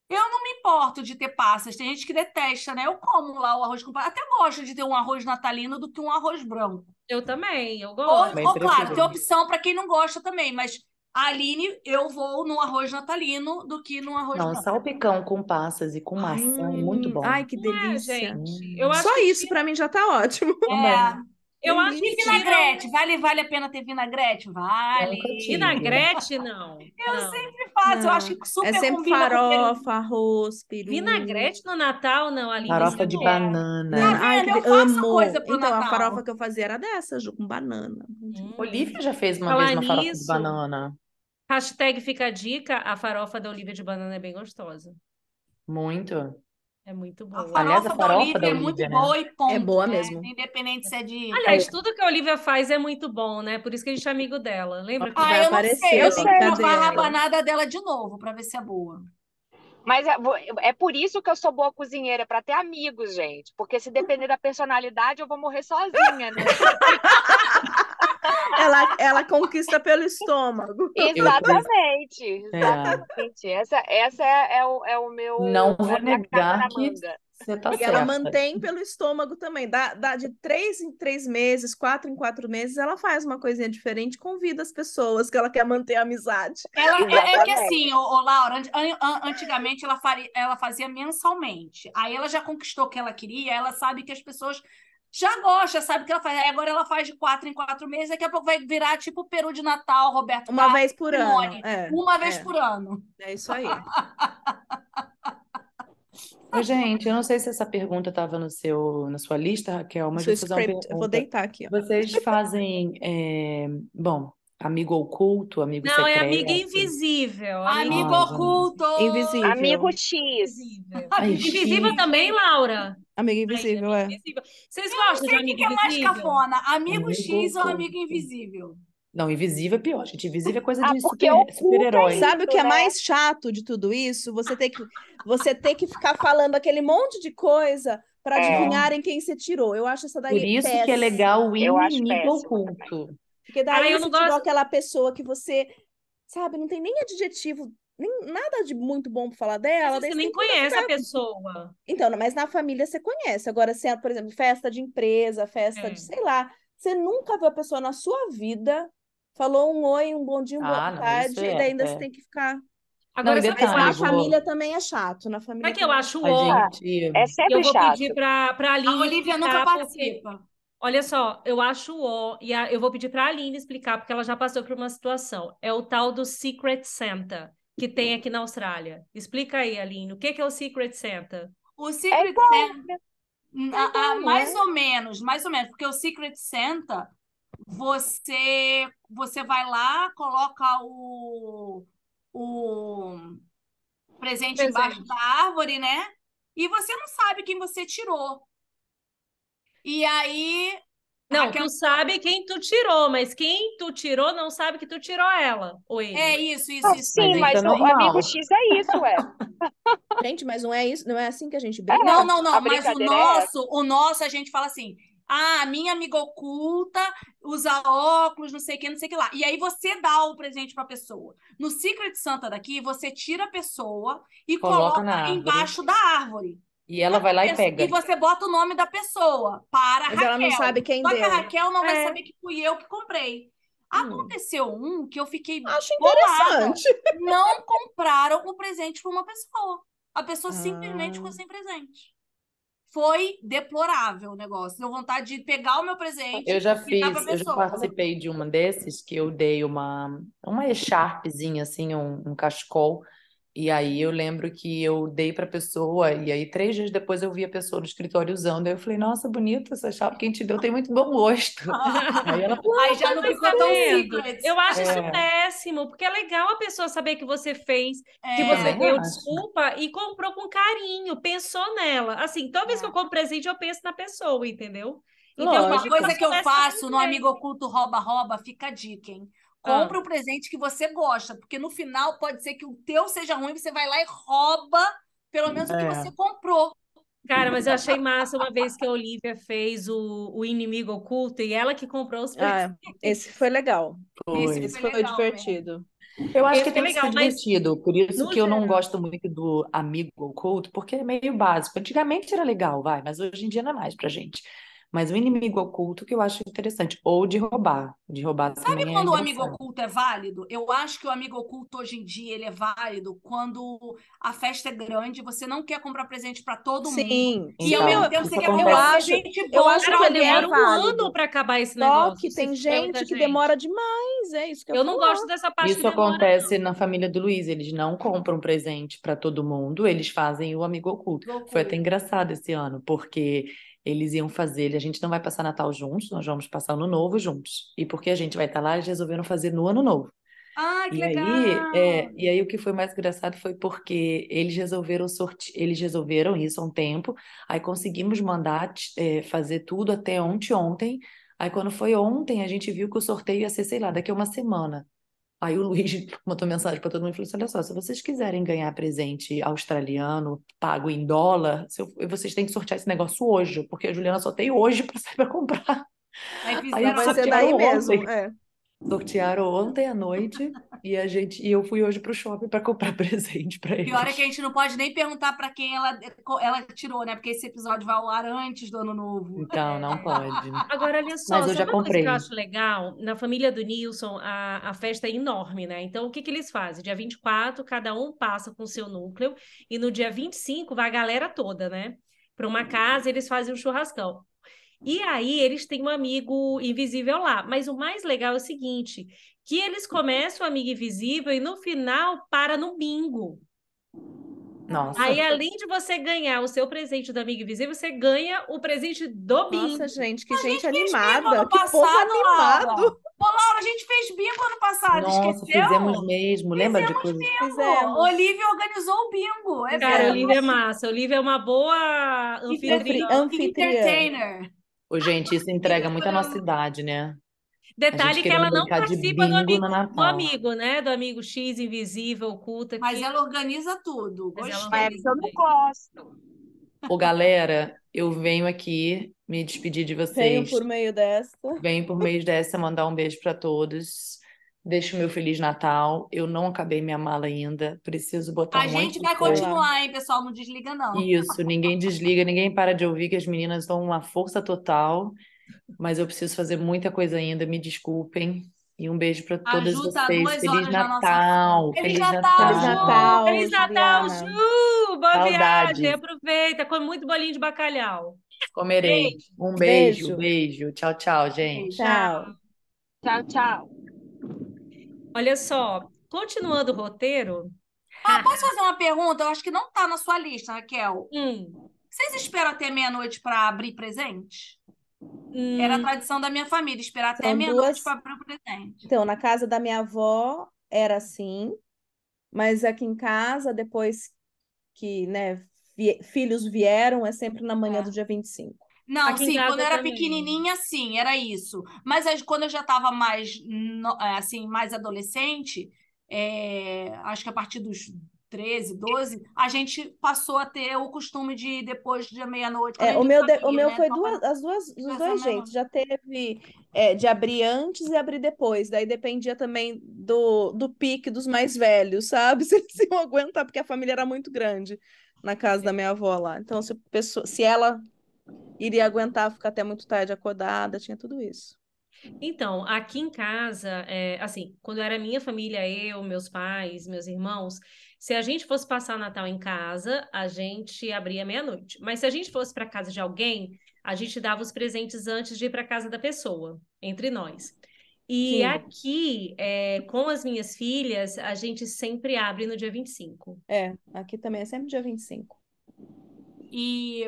Eu não me importo de ter passas. Tem gente que detesta, né? Eu como lá o arroz com passas. Até gosto de ter um arroz natalino do que um arroz branco. Eu também, eu Ou, gosto. Também ou, claro, tem opção para quem não gosta também, mas a Aline, eu vou no arroz natalino do que no arroz Não, branco. salpicão com passas e com maçã é muito Hum, bom. Ai, que É, delícia. gente, eu acho Só que isso pra mim já tá ótimo. É. eu acho que vinagrete? Vale, vale a pena ter vinagrete? Vale. Nunca tive. Vinagrete, não. Eu não. sempre faço, eu Não, acho que super É sempre combina com peru. farofa, arroz, peru. Vinagrete no Natal, não, Aline. Farofa de não. banana. Banana. Ai, que Eu faço amo. coisa pro Então, a Natal. farofa que eu fazia era dessa, Ju, com banana. Hum. Olivia já fez uma Falar vez uma farofa de nisso, banana. Hashtag fica a dica, a farofa da Olivia de banana é bem gostosa. Muito. É muito A boa. Aliás, farofa a da farofa Olivia da é muito Olivia, né? boa e ponto, É boa né? mesmo. Independente se é de... Aliás, tudo que a Olivia faz é muito bom, né? Por isso que a gente é amigo dela. Lembra que Ah, vai eu não aparecer, sei. Eu tenho que provar a rabanada dela de novo pra ver se é boa. Mas é, é por isso que eu sou boa cozinheira, para ter amigos, gente. Porque se depender da personalidade, eu vou morrer sozinha, né? Ela, ela conquista pelo estômago. Exatamente, É. exatamente. Essa, essa é, é o, é o meu. Não é vou negar que você tá E ela certa. mantém pelo estômago também. Dá, dá de três em três meses, quatro em quatro meses, ela faz uma coisinha diferente, convida as pessoas que ela quer manter a amizade. Ela, é, é que assim, ô, ô, Laura, an- an- an- antigamente ela, faria, ela fazia mensalmente. Aí ela já conquistou o que ela queria, ela sabe que as pessoas já gostam, sabe o que ela faz. Aí agora ela faz de quatro em quatro meses, daqui a pouco vai virar tipo o peru de Natal, Roberto Uma Carlos, vez por ano. Simone. É, uma vez é, por ano. é isso aí. Ô, gente, eu não sei se essa pergunta estava no seu, na sua lista, Raquel, mas script, eu vou deitar aqui, ó. Vocês fazem, é, bom, amigo oculto, amigo Não, é amiga secreto? invisível. Amigo Ah, gente. oculto! Invisível. Amigo X. invisível. Ai, Invisível também, Laura? Amiga Ai, invisível, é. invisível. Vocês Eu gostam de sei o que amigo que é mais invisível? cafona, amigo Amigo X ou amigo invisível? Não, invisível é pior, gente. Invisível é coisa Ah, de super, é super-herói. isso. Sabe o que é né? mais chato de tudo isso? Você ter que, você ter que ficar falando aquele monte de coisa para É. adivinharem quem você tirou. Eu acho essa daí Por isso que é péssima. legal o inimigo oculto. Porque daí Ah, eu você não tirou gosto. aquela pessoa que você, sabe, não tem nem adjetivo, nem nada de muito bom para falar dela. Mas você nem conhece a pessoa. Então, mas na família você conhece. Agora, se é, por exemplo, festa de empresa, festa É. de, sei lá, você nunca viu a pessoa na sua vida, falou um oi, um bom dia, uma boa Ah, não, tarde, isso e é, daí ainda você é. tem que ficar. Agora, e sabe o que Mas eu detalhe, na família também é chato. Na família o que eu também. acho A ó? gente... É E sempre eu vou chato. pedir para para A Aline Olivia nunca porque participa. Olha só, eu acho ó, e a- eu vou pedir para a Aline explicar, porque ela já passou por uma situação. É o tal do Secret Santa que tem aqui na Austrália. Explica aí, Aline, o que que é o Secret Santa? O É Secret igual, Santa, a- a- igual, mais né? ou menos, mais ou menos, porque o Secret Santa, você você vai lá, coloca o, o presente embaixo Presente. da árvore, né? E você não sabe quem você tirou. E aí, Não, Raquel, tu sabe quem tu tirou, mas quem tu tirou não sabe que tu tirou ela ou ele. é isso, isso, Ah, isso. sim, isso mas é o normal. amigo X é isso, ué. Gente, mas não é isso, não é assim que a gente É, brinca? Não, não, não, a mas o é nosso, o nosso a gente fala assim: "Ah, minha amiga oculta usa óculos, não sei o que, não sei o que lá". E aí você dá o presente para a pessoa. No Secret Santa daqui, você tira a pessoa e Coloca coloca árvore. embaixo da árvore. E ela vai lá e pega. E você bota o nome da pessoa para a Mas ela não Raquel. sabe quem Só que a deu. Raquel não vai É. saber que fui eu que comprei. Hum. Aconteceu um que eu fiquei Acho bolada. interessante. Não compraram o presente para uma pessoa. A pessoa simplesmente Ah. ficou sem presente. Foi deplorável o negócio. Deu vontade de pegar o meu presente Eu já fiz, eu já participei de uma desses que eu dei uma, uma echarpezinha, assim, um, um cachecol. E aí eu lembro que eu dei pra pessoa, e aí três dias depois eu vi a pessoa no escritório usando. Aí eu falei, nossa, bonito essa charpe, quem te deu tem muito bom gosto. Aí ela falou, Aí já não ficou tão secret. Eu acho isso É. péssimo, porque é legal a pessoa saber que você fez, que É. você Também deu desculpa e comprou com carinho, pensou nela. Assim, toda vez que eu compro presente, eu penso na pessoa, entendeu? Então, Uma Lógico. coisa que eu faço no vez. Amigo Oculto Rouba-Rouba, fica a dica, hein? Ah. Compre o presente que você gosta, porque no final pode ser que o teu seja ruim, você vai lá e rouba pelo menos o que É. você comprou. Cara, mas eu achei massa uma vez que a Olivia fez o, o inimigo oculto e ela que comprou os presentes. Ah, esse foi legal. foi. Esse Foi foi legal divertido. Eu acho Esse que é tem que ser legal, divertido, por isso que eu não geral- gosto muito do amigo oculto, porque é meio básico. Antigamente era legal, vai, mas hoje em dia não é mais pra gente. Mas o inimigo oculto que eu acho interessante, ou de roubar. De roubar Sabe é quando o amigo oculto é válido? Eu acho que o amigo oculto hoje em dia ele é válido quando a festa é grande, você não quer comprar presente para todo mundo. Sim, E ao Então, mesmo tempo você quer comprar eu acho- presente eu bom acho Cara, que é demora um ano para acabar esse Só negócio. que se tem gente que demora demais, é isso que eu Eu não falar. gosto dessa parte que Isso demora, acontece na família do Luiz. Eles não compram presente para todo mundo, eles fazem o amigo oculto. Foi até Loucura. engraçado esse ano, porque eles iam fazer. A gente não vai passar Natal juntos, nós vamos passar Ano Novo juntos. E porque a gente vai estar lá, eles resolveram fazer no Ano Novo. Ah, que E aí, legal! é, e aí o que foi mais engraçado foi porque eles resolveram sorte... eles resolveram isso há um tempo, aí conseguimos mandar é, fazer tudo até ontem, ontem. Aí quando foi ontem, a gente viu que o sorteio ia ser, sei lá, daqui a uma semana. Aí o Luiz mandou mensagem para todo mundo e falou assim: olha só, se vocês quiserem ganhar presente australiano pago em dólar, eu- vocês têm que sortear esse negócio hoje, porque a Juliana só tem hoje para sair para comprar. Aí Aí fizeram Vai só ser daí mesmo. É. Sortearam ontem à noite e a gente e eu fui hoje pro shopping para comprar presente para Pior é que a eles. gente não pode nem perguntar para quem ela, ela tirou, né? Porque esse episódio vai ao ar antes do ano novo. Então, não pode. Agora, olha só, Mas eu sabe já uma coisa que comprei. eu acho legal? Na família do Nilson, a, a festa é enorme, né? Então, o que que eles fazem? Dia 24, cada um passa com o seu núcleo, e no dia 25 vai a galera toda, né? Para uma casa, eles fazem um churrascão. E aí, eles têm um amigo invisível lá. Mas o mais legal é o seguinte: que eles começam o amigo invisível e no final para no bingo. Nossa. Aí, além de você ganhar o seu presente do amigo invisível, você ganha o presente do bingo. Nossa, gente, que gente gente animada. Que povo passado, Laura. animado. Ô, Laura, a gente fez bingo ano passado, Nossa, esqueceu? fizemos mesmo. Lembra de Fizemos coisa? bingo. Fizemos. Olivia organizou o bingo. É Cara. Olivia é massa. Olivia é uma boa Anfitri- anfitriã. Anfitriã. Entertainer. Ô, gente, isso entrega muito a nossa idade, né? Detalhe que ela não participa do amigo, do amigo, né? Do amigo X invisível, oculta. Mas que- ela organiza tudo. Mas ela Gostei. É eu não gosto. Ô, galera, eu venho aqui me despedir de Venho vocês. por meio desta. Venho por meio dessa mandar um beijo para todos. Deixo o meu Feliz Natal. Eu não acabei minha mala ainda. Preciso botar A um gente vai coisa. continuar, hein, pessoal? Não desliga, não. Isso, ninguém desliga, ninguém para de ouvir, que as meninas dão uma força total. Mas eu preciso fazer muita coisa ainda, me desculpem. E um beijo para todas Ju tá vocês. duas Feliz horas na nossa Natal! Feliz Feliz Natal, Feliz Natal! Natal, Feliz Natal. Ju! Boa Saudades. viagem, aproveita, come muito bolinho de bacalhau. Comerei. Um beijo, Beijo. beijo. Tchau, tchau, gente. Tchau. Tchau, tchau. Olha só, continuando o roteiro, Ah, posso fazer uma pergunta? Eu acho que não tá na sua lista, Raquel. hum, Vocês esperam até meia-noite para abrir presente? hum, Era a tradição da minha família, esperar até meia-noite duas- para abrir o presente. Então, na casa da minha avó era assim, mas aqui em casa, depois que, né, vi- filhos vieram, é sempre na manhã É. do dia 25. Não, Aqui sim, quando eu era também. pequenininha, sim, era isso. Mas aí, quando eu já estava mais, é, assim, mais adolescente, é, acho que a partir dos 13, 12, a gente passou a ter o costume de depois de meia-noite. É, o meu, de- o meu né? foi duas, as duas, Essa dois jeitos. Já teve é, de abrir antes e abrir depois. Daí dependia também do, do pique dos mais velhos, sabe? Se eles iam aguentar, porque a família era muito grande na casa da minha avó lá. Então, se, pessoa, se ela iria aguentar ficar até muito tarde acordada, tinha tudo isso. Então, aqui em casa, é, assim, quando era minha família, eu, meus pais, meus irmãos, se a gente fosse passar Natal em casa, a gente abria meia-noite. Mas se a gente fosse para casa de alguém, a gente dava os presentes antes de ir para casa da pessoa, entre nós. E Sim. aqui, é, com as minhas filhas, a gente sempre abre no dia 25. É, aqui também é sempre dia 25. E.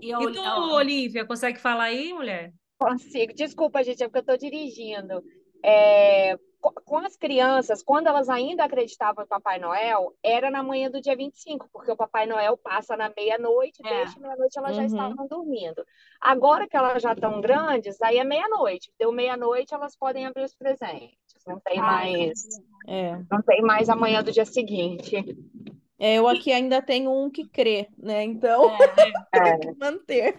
E, a E tu, a- Olivia, consegue falar aí, mulher? Consigo. Desculpa, gente, é porque eu estou dirigindo. É, co- com as crianças, quando elas ainda acreditavam em Papai Noel, era na manhã do dia 25, porque o Papai Noel passa na meia-noite, É. desde meia-noite elas já Uhum. estavam dormindo. Agora que elas já estão grandes, aí é meia-noite. Deu meia-noite, elas podem abrir os presentes. Não tem Ah, mais, É. não tem mais amanhã do dia seguinte. É, eu aqui ainda tenho um que crê, né? Então, É. tem que manter.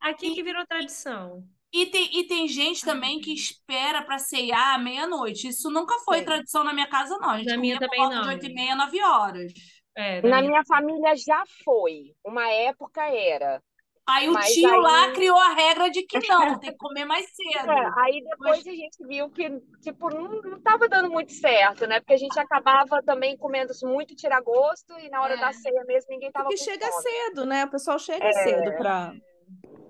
Aqui que virou tradição. E tem, e tem gente também que espera para ceiar à meia-noite. Isso nunca foi Sim. tradição na minha casa, não. A gente Na minha também volta de não. oito e meia, nove horas. É, Na minha- minha família já foi. Uma época era. Aí o Mas tio aí- lá criou a regra de que não, tem que comer mais cedo. É, aí depois a gente viu que, tipo, não, não tava dando muito certo, né? Porque a gente acabava também comendo muito tiragosto e na hora É. da ceia mesmo ninguém tava Porque com chega fome. cedo, né? O pessoal chega É. cedo pra.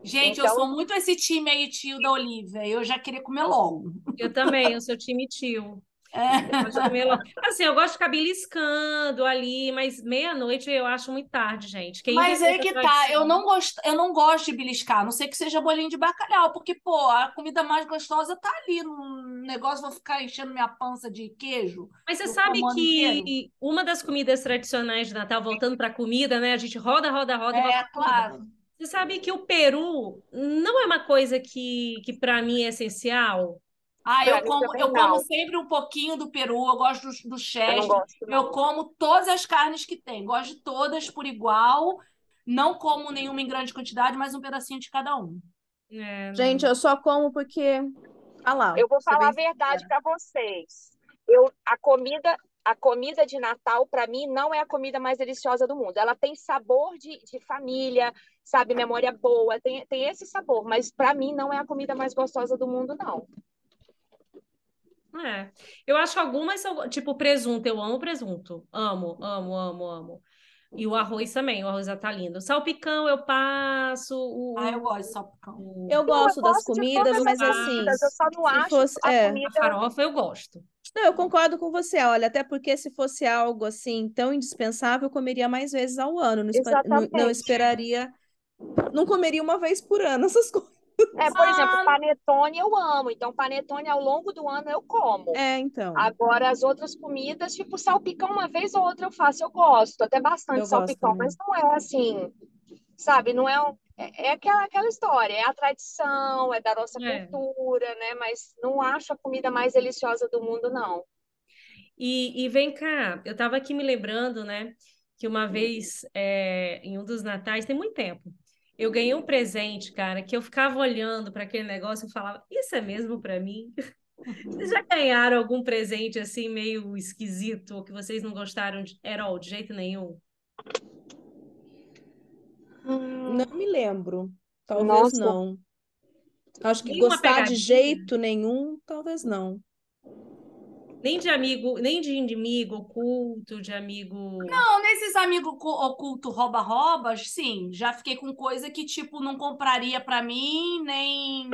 Gente, eu Então- sou muito esse time aí, tio da Olivia. Eu já queria comer logo. Eu também, eu sou time tio. Longe. Assim, eu gosto de ficar beliscando ali, mas meia-noite eu acho muito tarde, gente. Quem Mas aí que tá, eu não gosto, eu não gosto de beliscar, a não sei que seja bolinho de bacalhau, porque, pô, a comida mais gostosa tá ali no negócio, vou ficar enchendo minha pança de queijo. Mas você sabe que uma das comidas tradicionais de Natal, voltando para comida, né? A gente roda, roda, roda É, pra comida. claro. Você sabe que o peru não é uma coisa que, que para mim é essencial? Ah, eu como, eu como sempre um pouquinho do peru, eu gosto do, do Eu chester, gosto, eu como todas as carnes que tem, gosto de todas por igual, não como nenhuma em grande quantidade, mas um pedacinho de cada um. É, Gente, eu só como porque. Ah lá, Eu vou falar a verdade para vocês. Eu, a comida, a comida de Natal, para mim, não é a comida mais deliciosa do mundo. Ela tem sabor de, de família, sabe, memória boa, tem, tem esse sabor, mas para mim não é a comida mais gostosa do mundo, não. É. Eu acho que algumas são, tipo, presunto, eu amo presunto. Amo, amo, amo, amo. E o arroz também, o arroz tá lindo. Salpicão eu passo, o, Ah, eu gosto de salpicão. o- Eu gosto das gosto de comidas, mas as assim, comidas, eu só não se acho fosse. a É. a comida. farofa eu gosto. Não, eu concordo com você, olha, até porque se fosse algo assim tão indispensável, eu comeria mais vezes ao ano, não, não- não esperaria, não comeria uma vez por ano essas coisas. É, por exemplo, Ah. panetone eu amo, então panetone ao longo do ano eu como. É, então, Agora, as outras comidas, tipo salpicão, uma vez ou outra eu faço, eu gosto, até bastante eu salpicão, mas não é assim, sabe? Não é, um- é, é aquela, aquela história, é a tradição, é da nossa É. cultura, né? Mas não acho a comida mais deliciosa do mundo, não. E, e vem cá, eu tava aqui me lembrando, né, que uma vez, é, em um dos natais, tem muito tempo, eu ganhei um presente, cara, que eu ficava olhando para aquele negócio e falava, isso é mesmo para mim? Vocês já ganharam algum presente assim meio esquisito ou que vocês não gostaram de, all, de jeito nenhum? Não me lembro, talvez Nossa. não. Acho que Nenhuma gostar de pegadinha? jeito nenhum, talvez não. Nem de amigo, nem de inimigo oculto, de amigo. Não, nesses amigos ocu- oculto rouba-roubas, sim, já fiquei com coisa que, tipo, não compraria pra mim, nem,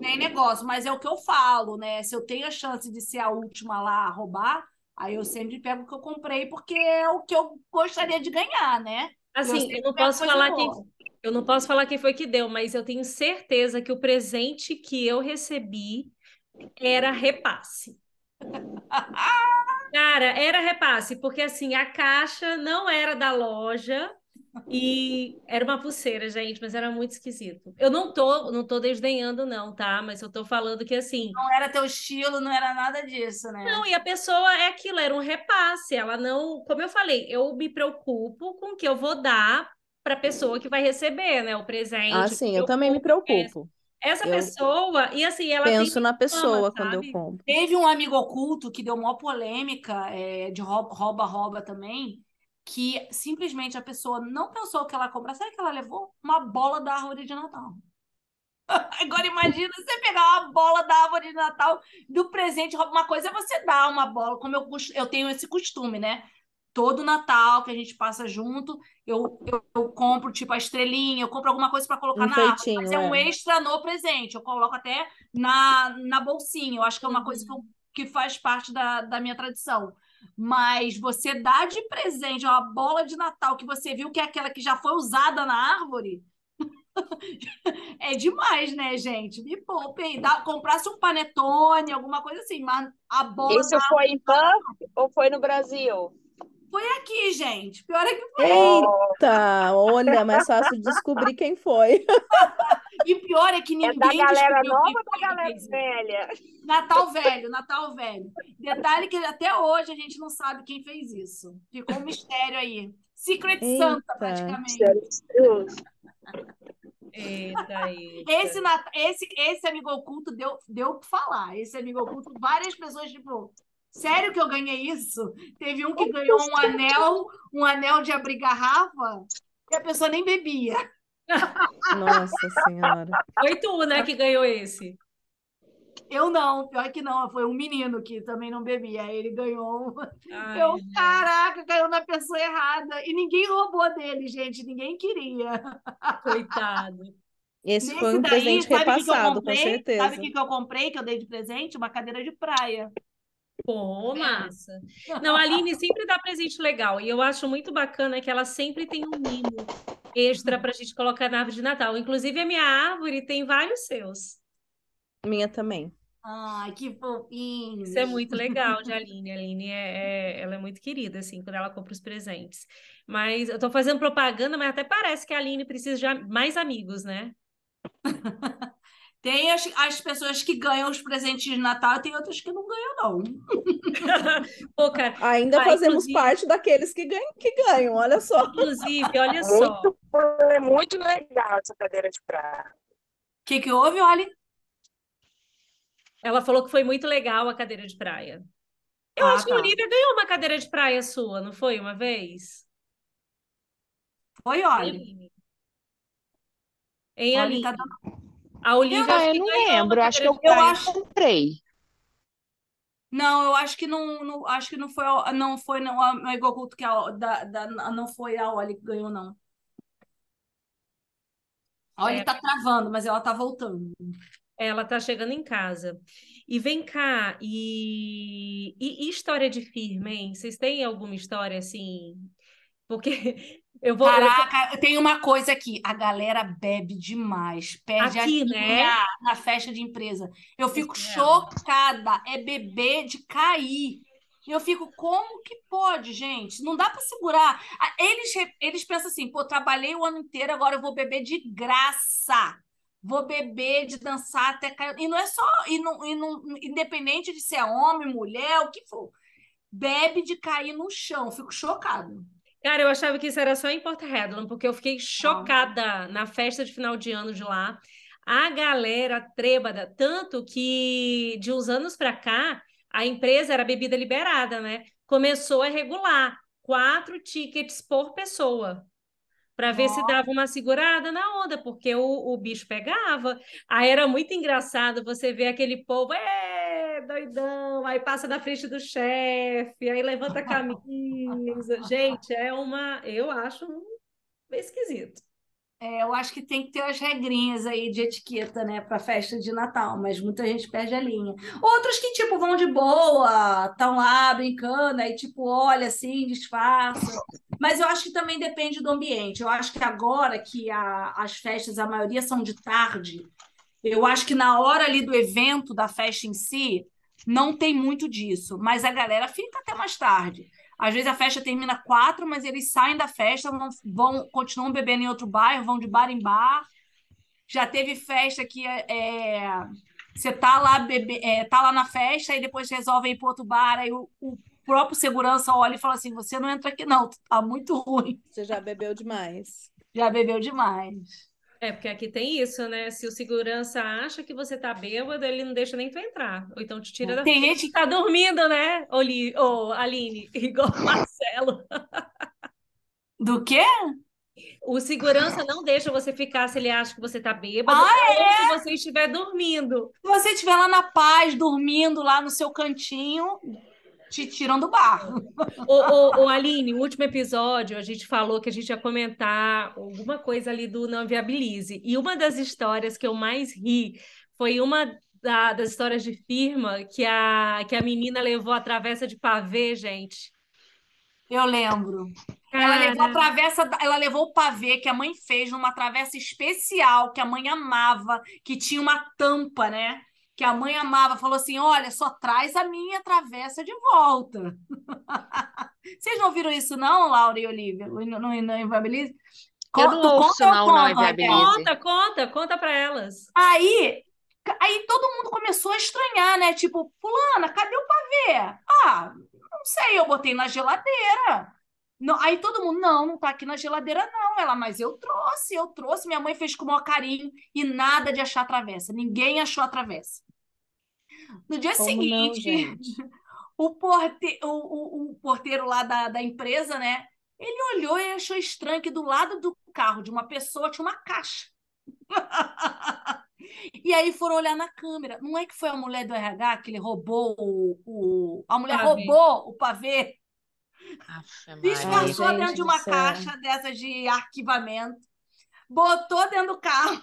nem negócio, mas é o que eu falo, né? Se eu tenho a chance de ser a última lá a roubar, aí eu sempre pego o que eu comprei, porque é o que eu gostaria de ganhar, né? Assim, sempre eu não posso falar quem, eu não posso falar quem foi que deu, mas eu tenho certeza que o presente que eu recebi era repasse. Cara, era repasse, porque assim, a caixa não era da loja e era uma pulseira, gente, mas era muito esquisito. Eu não tô, não tô desdenhando não, tá? Mas eu tô falando que assim, Não era teu estilo, não era nada disso, né? não, e a pessoa é aquilo, era um repasse, ela não, como eu falei, eu me preocupo com o que eu vou dar para a pessoa que vai receber, né, o presente. Ah, sim, eu Eu também me preocupo preocupo. Essa Eu pessoa, e assim, ela tem Penso na pessoa quando eu sabe? compro. Teve um amigo oculto que deu maior polêmica é, de rou- rouba-rouba também, que simplesmente a pessoa não pensou que ela comprar. Sabe o que ela levou? Uma bola da árvore de Natal. Agora imagina você pegar uma bola da árvore de Natal do presente. Uma coisa é você dar uma bola, como eu, eu tenho esse costume, né? Todo Natal que a gente passa junto, eu, eu, eu compro tipo a estrelinha, eu compro alguma coisa para colocar na árvore, mas é um é. extra no presente. Eu coloco até na, na bolsinha. Eu acho que é uma coisa que, eu- que faz parte da, da minha tradição. Mas você dá de presente uma bola de Natal que você viu que é aquela que já foi usada na árvore. É demais, né, gente? Me poupem. Dá, comprasse um panetone, alguma coisa assim, mas a bola Isso da foi em Buff ou foi no Brasil? Foi aqui, gente. Pior é que foi. Eita, olha, mais fácil de descobrir quem foi. E pior é que É ninguém da galera descobriu nova ou da galera velha? Natal velho, Natal velho. Detalhe que até hoje a gente não sabe quem fez isso. Ficou um mistério aí. Secret Santa, Eita. praticamente. Eita, eita. Esse, esse, esse amigo oculto deu, deu o que falar. Esse amigo oculto, várias pessoas, tipo, sério que eu ganhei isso? Teve um que ganhou um anel, um anel de abrir garrafa, e a pessoa nem bebia. Nossa Senhora. Foi tu, né, que ganhou esse. Eu não, pior que não, foi um menino que também não bebia. Aí ele ganhou. um- Ai, Eu, gente. caraca, caiu na pessoa errada. E ninguém roubou dele, gente, ninguém queria. Coitado. Esse Nesse foi um daí, presente repassado, com comprei? certeza. Sabe o que que eu comprei que eu dei de presente? Uma cadeira de praia. Pô, massa. Não, a Aline sempre dá presente legal. E eu acho muito bacana que ela sempre tem um mimo extra pra gente colocar na árvore de Natal. Inclusive, a minha árvore tem vários seus. Minha também. Ai, que fofinho. Isso é muito legal de Aline. A Aline é, é- ela é muito querida, assim, quando ela compra os presentes. Mas eu tô fazendo propaganda, mas até parece que a Aline precisa de a- mais amigos, né? Tem as, as pessoas que ganham os presentes de Natal e tem outras que não ganham, não. Pô, cara, Ainda Ah, fazemos parte daqueles que ganham, que ganham, olha só. inclusive, olha só. Muito, é muito legal essa cadeira de praia. O que que houve, Oli? Ela falou que foi muito legal a cadeira de praia. Eu Ah, acho que a tá. Olivia ganhou uma cadeira de praia sua, não foi uma vez? Foi? Hein, Oli Aline? tá dando- A Olivia Ah, eu não lembro. Acho que eu, Eu acho- comprei. Não, eu acho que não, não- acho que não foi, não foi não, a, culto que a, da, da, não foi a Oli que ganhou, não. A Oli É. tá travando, mas ela tá voltando. Ela tá chegando em casa. E vem cá, e, e, e história de firma, hein? Vocês têm alguma história assim? Porque eu vou. eu- Caraca, tem uma coisa aqui, a galera bebe demais, perde a Aqui, né? na festa de empresa. Eu fico é. chocada, é beber de cair. Eu fico, como que pode, gente? Não dá para segurar. Eles, eles pensam assim, pô, trabalhei o ano inteiro, agora eu vou beber de graça. Vou beber, de dançar até cair. E não é só, e não, e não, independente de ser homem, mulher, o que for. Bebe de cair no chão. Fico chocada. Cara, eu achava que isso era só em Porto Redland, porque eu fiquei chocada na festa de final de ano de lá. A galera trêbada, tanto que de uns anos para cá, a empresa era bebida liberada, né? Começou a regular quatro tickets por pessoa, para ver se dava uma segurada na onda, porque o, o bicho pegava. Aí era muito engraçado você ver aquele povo, é, doidão, aí passa na frente do chefe, aí levanta a camisa. Gente, é uma, eu acho um meio esquisito. É, eu acho que tem que ter as regrinhas aí de etiqueta, né, para festa de Natal, mas muita gente perde a linha. Outros que, tipo, vão de boa, estão lá brincando, aí, tipo, olha assim, disfarça. Mas eu acho que também depende do ambiente. Eu acho que agora que a- as festas, a maioria são de tarde, eu acho que na hora ali do evento, da festa em si, não tem muito disso, mas a galera fica até mais tarde. Às vezes a festa termina quatro, mas eles saem da festa, vão, vão continuam bebendo em outro bairro, vão de bar em bar. Já teve festa que é, é, você tá lá, bebe, é, tá lá na festa e depois resolve ir para outro bar, aí o, o próprio segurança olha e fala assim: você não entra aqui, não, tá muito ruim. Você já bebeu demais. Já bebeu demais. É, porque aqui tem isso, né? Se o segurança acha que você tá bêbado, ele não deixa nem tu entrar. Ou então te tira da Tem gente que Tá dormindo, né, Oli, ou Aline? Igual o Marcelo. do quê? O segurança não deixa você ficar se ele acha que você tá bêbado Ah, ou se você estiver dormindo. Se você estiver lá na paz, dormindo lá no seu cantinho, te tiram do bar. Ô, ô, ô, Aline, o último episódio a gente falou que a gente ia comentar alguma coisa ali do Não Viabilize. E uma das histórias que eu mais ri foi uma da- das histórias de firma que a, que a menina levou a travessa de pavê, gente. Eu lembro. Ela Cara, levou a travessa, ela levou o pavê que a mãe fez numa travessa especial que a mãe amava, que tinha uma tampa, né? Que a mãe amava, falou assim: "Olha, só traz a minha travessa de volta". Vocês não viram isso não, Laura e Olivia? No, no, no Inviabilize? Eu não ouço, conta ou não, não conta. Raquel? Conta, conta, conta para elas. Aí, aí todo mundo começou a estranhar, né? Tipo, fulana, cadê o pavê? Ah, não sei, eu botei na geladeira. Não, aí todo mundo, não, não tá aqui na geladeira, não. Ela, mas eu trouxe, eu trouxe. Minha mãe fez com o maior carinho e nada de achar a travessa. Ninguém achou a travessa. No dia Como não, seguinte, gente? o, porte, o, o, o porteiro lá da, da empresa, né? Ele olhou e achou estranho que do lado do carro de uma pessoa tinha uma caixa. E aí foram olhar na câmera. Não é que foi a mulher do RH que ele roubou o. o- A mulher Pavê. roubou o pavê, disfarçou dentro de uma caixa dessas de arquivamento, botou dentro do carro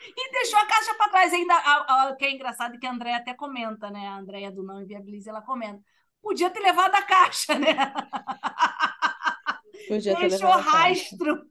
e deixou a caixa para trás. Ainda, a- a- o que é engraçado é que a Andréia até comenta, né? A Andréia do Não Inviabilize, ela comenta. Podia ter levado a caixa, né? Podia ter Deixou levado a caixa. rastro.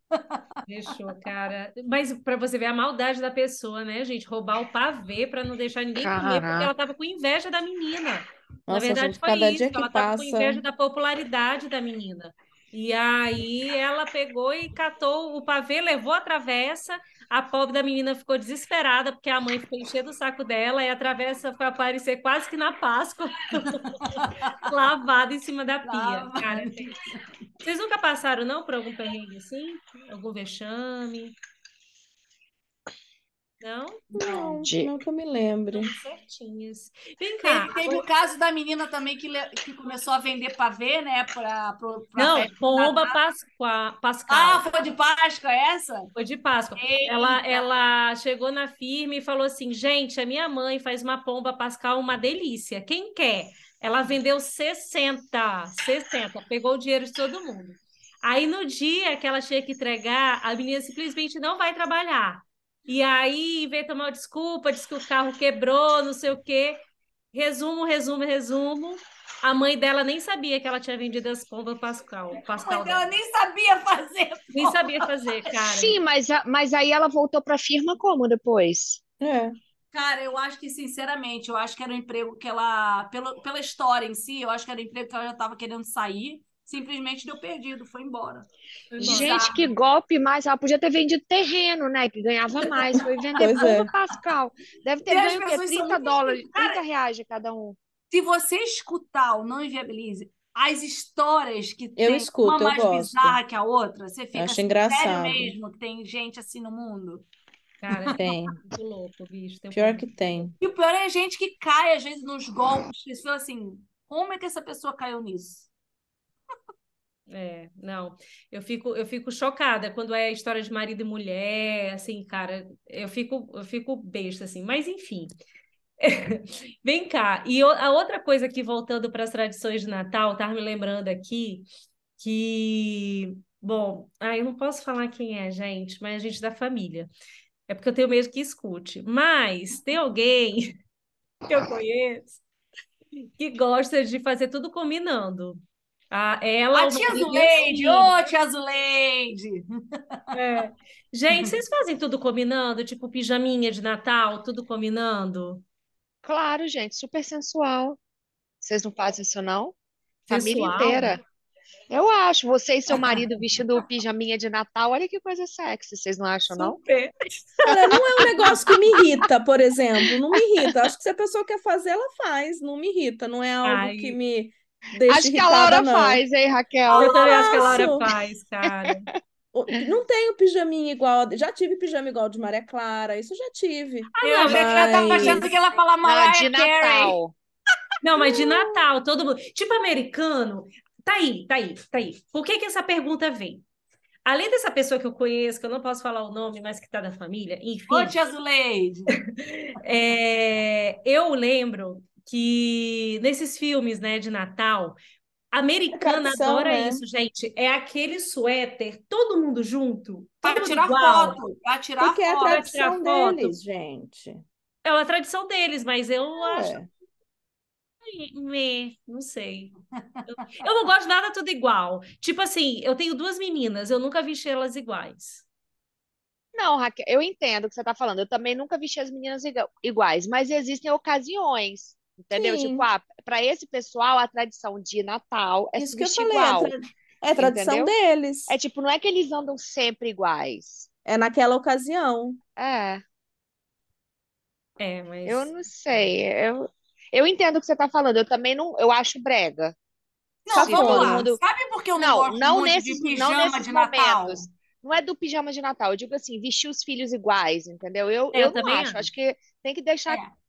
Deixou, cara. Mas para você ver a maldade da pessoa, né, gente? Roubar o pavê para não deixar ninguém comer, porque Caraca. ela tava com inveja da menina. Na Nossa, verdade, gente, foi cada isso. dia que Ela tava com passa. inveja da popularidade da menina. E aí ela pegou e catou o pavê, levou a travessa. A pobre da menina ficou desesperada, porque a mãe ficou enchendo o saco dela, e a travessa foi aparecer quase que na Páscoa, lavada em cima da pia. Cara, vocês nunca passaram, não, por algum perrengue assim? Algum vexame? Não? Não, De- não que eu me lembre. Certinhas. Vem cá. Teve, teve o caso da menina também que, le- que começou a vender pavê, né? Pra, pra, pra Não, pomba. Pascoa, Pascal. Ah, foi de Páscoa essa? Foi de Páscoa. Eita. Ela, ela chegou na firma e falou assim: gente, a minha mãe faz uma pomba pascal uma delícia. Quem quer? Ela vendeu 60, 60, pegou o dinheiro de todo mundo. Aí no dia que ela tinha que entregar, a menina simplesmente não vai trabalhar. E aí inventa uma desculpa, diz que o carro quebrou, não sei o quê. Resumo, resumo, resumo. A mãe dela nem sabia que ela tinha vendido as pombas pascal, pascal ela dela. nem sabia fazer. Nem sabia fazer, cara. Sim, mas, a- mas aí ela voltou para a firma como depois? É. Cara, eu acho que, sinceramente, eu acho que era um emprego que ela, pela, pela história em si, eu acho que era um emprego que ela já estava querendo sair, simplesmente deu perdido, foi embora. Foi embora. Gente, que golpe mais. Ela podia ter vendido terreno, né? Que ganhava mais. Foi vender Pois é. Pascal. Deve ter E ganho o quê? pessoas são 30 muito- dólares, Cara, 30 reais de cada um. Se você escutar o Não Inviabilize, as histórias que tem escuto, uma eu mais gosto. bizarra que a outra, você fica acho assim, engraçado. sério mesmo que tem gente assim no mundo? Cara, Tem. muito louco, bicho. Tem um Pior povo- que tem. E o pior é a gente que cai, às vezes, nos golpes, que você fala assim, como é que essa pessoa caiu nisso? É, não. Eu fico, eu fico chocada quando é história de marido e mulher, assim, cara, eu fico, eu fico besta, assim. Mas, enfim. Vem cá. E a outra coisa aqui, voltando para as tradições de Natal, tava me lembrando aqui que, bom, ah, eu não posso falar quem é, gente, mas a gente da família. É porque eu tenho medo que escute. Mas tem alguém que eu conheço que gosta de fazer tudo combinando. Ah, ela, A o tia marido e a Zuleide, filha. ô tia Zuleide! É. Gente, vocês fazem tudo combinando? Tipo, pijaminha de Natal, tudo combinando? Claro, gente, super sensual. Vocês não fazem isso, não? Família Sensual? inteira. Eu acho. Você e seu marido vestindo pijaminha de Natal, olha que coisa sexy. Vocês não acham, não? Super. Cara, não é um negócio que me irrita, por exemplo. Não me irrita. Acho que se a pessoa quer fazer, ela faz. Não me irrita. Não é algo Ai. que me deixa Acho que a Laura não. faz, hein, Raquel? Eu também acho que a Laura faz, cara. Não tenho pijaminha igual. Já tive pijama igual de Maria Clara. Isso eu já tive. Ah, Eu não, achei que ela tava Mas- achando que ela ia falar Não, Mariah de Carey. Natal. não, mas de Natal, todo mundo. Tipo americano. Tá aí, tá aí, tá aí. Por que que essa pergunta vem? Além dessa pessoa que eu conheço, que eu não posso falar o nome, mas que tá da família, enfim. Ô tia Zuleide! É, eu lembro que nesses filmes, né, de Natal, americana tradição, adora né? isso, gente. É aquele suéter, todo mundo junto, Para tirar igual. foto, para tirar Porque é a foto. tra- tradição tirar foto. deles, gente. É uma tradição deles, mas eu acho É. me, não sei. Eu, eu não gosto de nada tudo igual. Tipo assim, eu tenho duas meninas, eu nunca vi elas iguais. Não, Raquel, eu entendo o que você está falando. Eu também nunca vesti as meninas iguais, mas existem ocasiões, entendeu? Sim. Tipo, ah, para esse pessoal, a tradição de Natal é Isso que eu falei. É, é tradição Entendeu? deles. É tipo, não é que eles andam sempre iguais. É naquela ocasião. É, É, mas eu não sei. Eu, eu entendo o que você está falando. Eu também não, eu acho brega. Não, Sabe vamos lá. mundo- Sabe por que eu não, Não, gosto não nesses, de não pijama nesses de Natal? momentos. Não é do pijama de Natal. Eu digo assim, vestir os filhos iguais, entendeu? Eu, É, eu eu não também acho. acho. Acho que tem que deixar. É.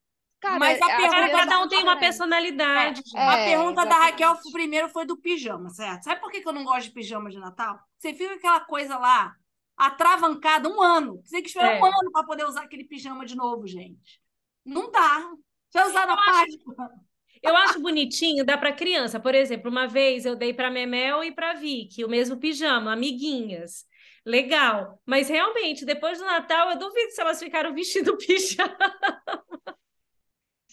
Cara, Mas a as pergunta Cara, crianças cada um tem uma personalidade. gente. A É, pergunta da exatamente. Raquel primeiro foi do pijama, certo? Sabe por que eu não gosto de pijama de Natal? Você fica aquela coisa lá, atravancada um ano. Você tem que esperar É. um ano para poder usar aquele pijama de novo, gente. Não dá. Você vai usar na Páscoa. Eu acho bonitinho, dá para criança. Por exemplo, uma vez eu dei para Memel e para Vicky o mesmo pijama, amiguinhas. legal. Mas realmente, depois do Natal, eu duvido se elas ficaram vestindo pijama.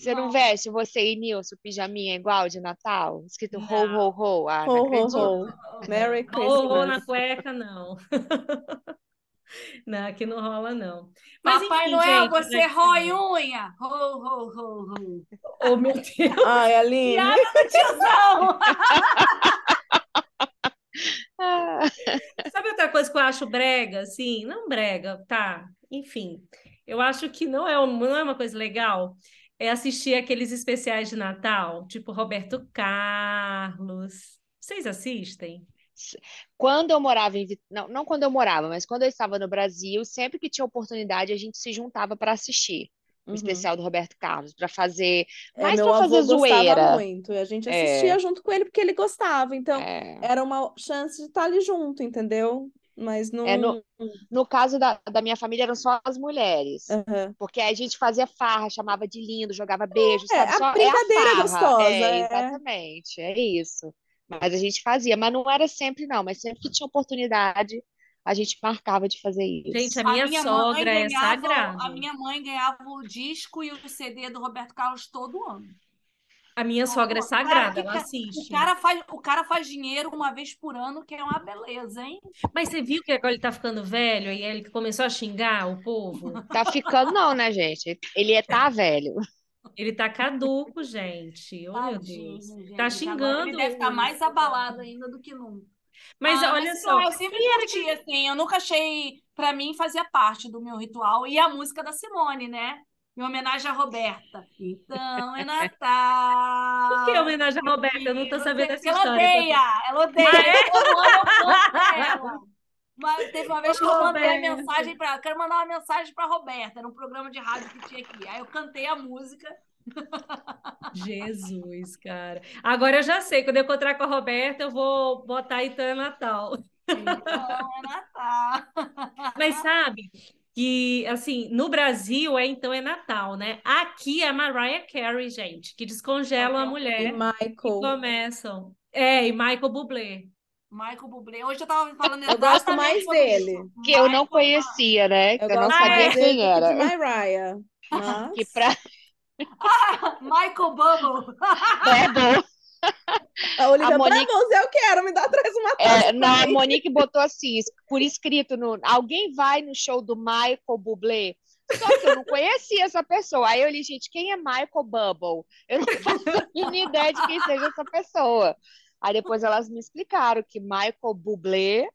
Você não Não. veste, você e Nilson, pijaminha igual de Natal? Escrito ho, ho, ho. Ah, não Ho, ho, ho. Merry Ou, ou na Christmas. cueca, não. Não, aqui não rola, não. Mas Papai enfim, Noel, gente, você rói unha. Ho, ho, ho, ho. Oh, meu Deus. Ai, Aline. Piada do tiozão. Sabe outra coisa que eu acho brega, assim? Não brega, tá? Enfim, eu acho que não é, não é uma coisa legal. É assistir aqueles especiais de Natal, tipo Roberto Carlos. Vocês assistem? Quando eu morava em... Não, não quando eu morava, mas quando eu estava no Brasil, sempre que tinha oportunidade, a gente se juntava para assistir o Uhum. especial do Roberto Carlos, para fazer... É, Mais meu para fazer avô gostava zoeira. muito. E a gente É. assistia junto com ele porque ele gostava. Então, É. era uma chance de estar ali junto, entendeu? Mas não. É, no, no caso da, da minha família, eram só as mulheres. Aham. Porque a gente fazia farra, chamava de lindo, jogava beijo, É, sabe? a Só é brincadeira farra. gostosa, É, é. exatamente, é isso. Mas a gente fazia, mas não era sempre, não. Mas sempre que tinha oportunidade, a gente marcava de fazer isso. Gente, a A minha minha mãe sogra é ganhava, a minha mãe ganhava o disco e o CD do Roberto Carlos todo ano. A minha sogra é. Cara, sagrada, que ela assiste. O cara faz, o cara faz dinheiro uma vez por ano, que é uma beleza, hein? Mas você viu que agora ele tá ficando velho e ele começou a xingar o povo? Tá ficando, não, né, gente? Ele é tá velho. Ele tá caduco, gente. Oh, meu Tadinho, Deus. gente. Tá xingando. Ele deve estar mais abalado ainda do que nunca. Mas Ah, olha mas só, eu sempre curti, assim, eu nunca achei, pra mim fazia parte do meu ritual, e a música da Simone, né? Em homenagem a Roberta. Então é Natal. por que homenagem a Roberta? Eu não tô sabendo Porque dessa ela história. odeia, ela odeia. Ah, é? Eu ela. Mas teve uma vez que eu mandei a mensagem pra ela. Quero mandar uma mensagem pra Roberta. Era um programa de rádio que tinha aqui. Aí eu cantei a música. Jesus, cara. Agora eu já sei, quando eu encontrar com a Roberta, eu vou botar Então é Natal. Então é Natal. Mas sabe que, assim, no Brasil é Então é Natal, né? Aqui é Mariah Carey, gente, que descongelam a E mulher e Michael. começam. É, e Michael Bublé. Michael Bublé. Hoje eu tava falando Eu gosto mais dele. Que eu não conhecia, né? Que Eu eu não gosto Ah, sabia mais dele quem era. de Mariah. Mas... Que pra... Michael Bubble. É A Olivia, A Monique- vamos, eu quero, me dá atrás uma É, taça na, a também. Monique botou assim, por escrito no. Alguém vai no show do Michael Bublé? Só que eu não conhecia essa pessoa. Aí eu li, gente, quem é Michael Bubble? Eu não faço a mínima ideia de quem seja essa pessoa. Aí depois elas me explicaram que Michael Bublé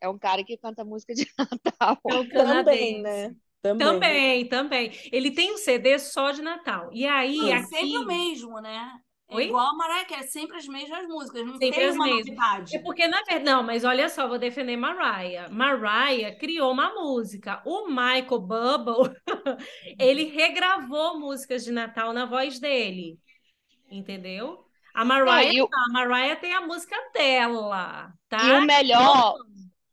é um cara que canta música de Natal. É o Também, né? Também. Também, também. Ele tem um CD só de Natal. E aí, É aqui. sempre o mesmo, né? É Oi? igual a Mariah Carey, é sempre as mesmas músicas, não Sempre tem uma mesmas. novidade. É porque, na verdade, não, mas olha só, vou defender Mariah. Mariah criou uma música. O Michael Bubble, ele regravou músicas de Natal na voz dele. Entendeu? A Mariah, e o- não, a Mariah tem a música dela, tá? E o melhor,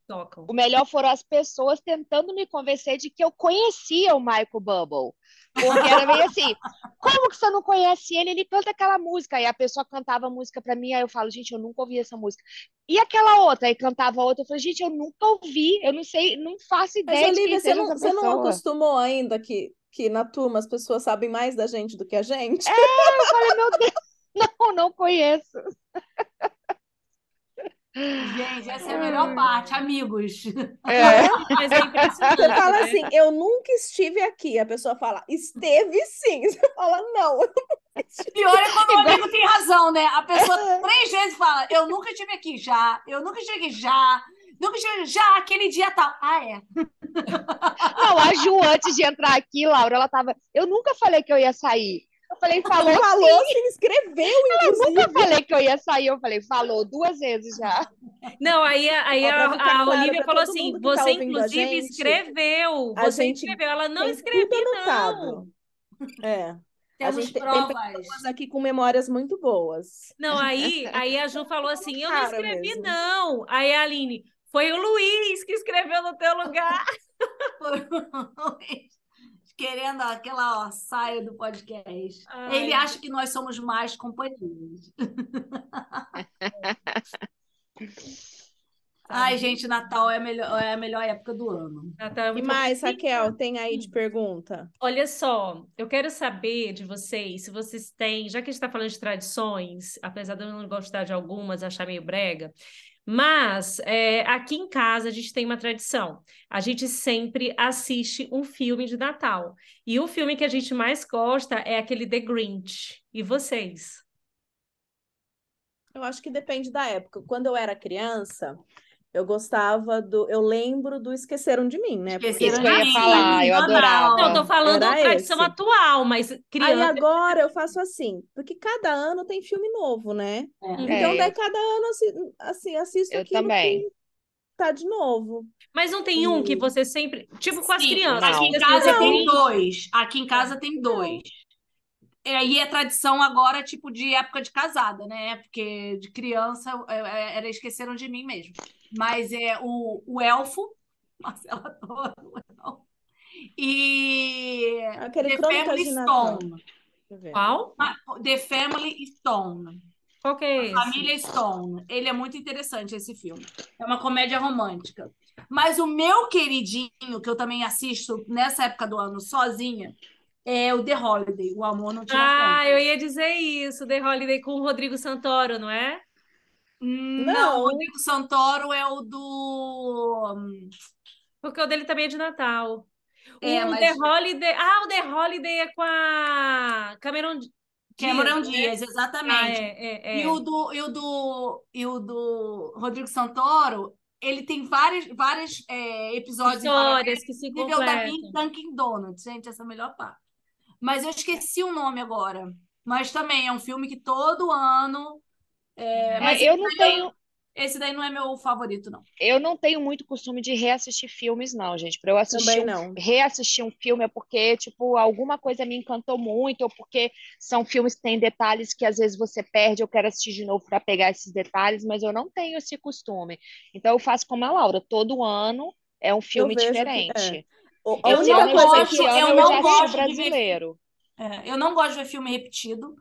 Tocam. o melhor foram as pessoas tentando me convencer de que eu conhecia o Michael Bubble. Porque era meio assim, como que você não conhece ele? Ele canta aquela música. Aí a pessoa cantava a música pra mim, aí eu falo, gente, eu nunca ouvi essa música. E aquela outra? Aí cantava outra, eu falei, gente, eu nunca ouvi, eu não sei, não faço Mas, ideia de quem Olivia, você não, você não acostumou ainda que, que na turma as pessoas sabem mais da gente do que a gente? Eu falei, meu Deus, não, não conheço. Gente, essa é a melhor parte, amigos. É. Mas é impressionante, Você fala né? assim, eu nunca estive aqui. A pessoa fala, esteve sim. Você fala, não. Pior é quando o amigo tem razão, né? A pessoa três vezes fala, eu nunca estive aqui já, eu nunca estive aqui já, nunca estive já, aquele dia tal. Ah, é. Não, a Ju, antes de entrar aqui, Laura, ela tava. Eu nunca falei que eu ia sair. Eu falei, falou, Falou, se inscreveu, Eu inclusive. nunca falei que eu ia sair. Eu falei, falou duas vezes já. Não, aí, a- aí a, a Olivia falou assim: tá você a inclusive gente, escreveu. a Você gente escreveu. Ela não Tem escrevi, tudo não. anotado. É. A Temos gente tem, tem provas. pessoas aqui com memórias muito boas. Não, aí, aí a Ju falou assim: eu não escrevi, mesmo. não. Aí a Aline, foi o Luiz que escreveu no teu lugar. Querendo aquela ó, saia do podcast. Ai. Ele acha que nós somos mais companhias. Ai, gente, Natal é a melhor, é a melhor época do ano. Natal é E muito bom. mais, Raquel, tem aí de pergunta? Olha só, eu quero saber de vocês se vocês têm, já que a gente está falando de tradições, apesar de eu não gostar de algumas, achar meio brega, mas é, aqui em casa a gente tem uma tradição. A gente sempre assiste um filme de Natal. E o filme que a gente mais gosta é aquele The Grinch. E vocês? Eu acho que depende da época. Quando eu era criança, eu gostava do. Eu lembro do Esqueceram de Mim, né? Esqueceram que de Mim, falar, eu adorava. Não, eu tô falando Era da tradição esse. atual, mas Aí criança. agora eu faço assim, porque cada ano tem filme novo, né? É. Então, É. daí cada ano assi- assim, assisto Eu aquilo também. que tá de novo. Mas não tem um que E- você sempre. Tipo com as Sim, crianças. não. Aqui em casa você tem dois. Aqui em casa tem dois. E aí é tradição agora, tipo, de época de casada, né? Porque de criança é, é, era Esqueceram de Mim mesmo. Mas é o, o Elfo, Marcela adora o Elfo, e Aquele The Family. Stone. Deixa eu ver. Qual? The Family Stone. Qual que é esse? Família Stone. Ele é muito interessante, esse filme. É uma comédia romântica. Mas o meu queridinho, que eu também assisto nessa época do ano sozinha, é o The Holiday. O Amor Não Tira Ah, eu ia dizer isso, The Holiday com o Rodrigo Santoro, não é? Não, Não. o Rodrigo Santoro é o do. Porque o dele também é de Natal. É, o mas- The Holiday. Ah, o The Holiday é com a Cameron Cameron né? Diaz, Ah, exatamente. é, é, é. E o do, e o do, e o do Rodrigo Santoro, ele tem vários, vários é, episódios. Histórias que se Nível da completam. Big Dunkin' Donuts, gente, essa é a melhor parte. Mas eu esqueci o nome agora. Mas também é um filme que todo ano. É, É, mas eu esse não daí- tenho, Esse daí não é meu favorito, não. eu não tenho muito costume de reassistir filmes, não, gente. Para eu assistir Também um- não. reassistir um filme é porque, tipo, alguma coisa me encantou muito, ou porque são filmes que têm detalhes que às vezes você perde, eu quero assistir de novo para pegar esses detalhes, mas eu não tenho esse costume. Então eu faço como a Laura, todo ano é um filme que- diferente. Eu não gosto- de ver- brasileiro. É, eu não gosto de ver filme repetido,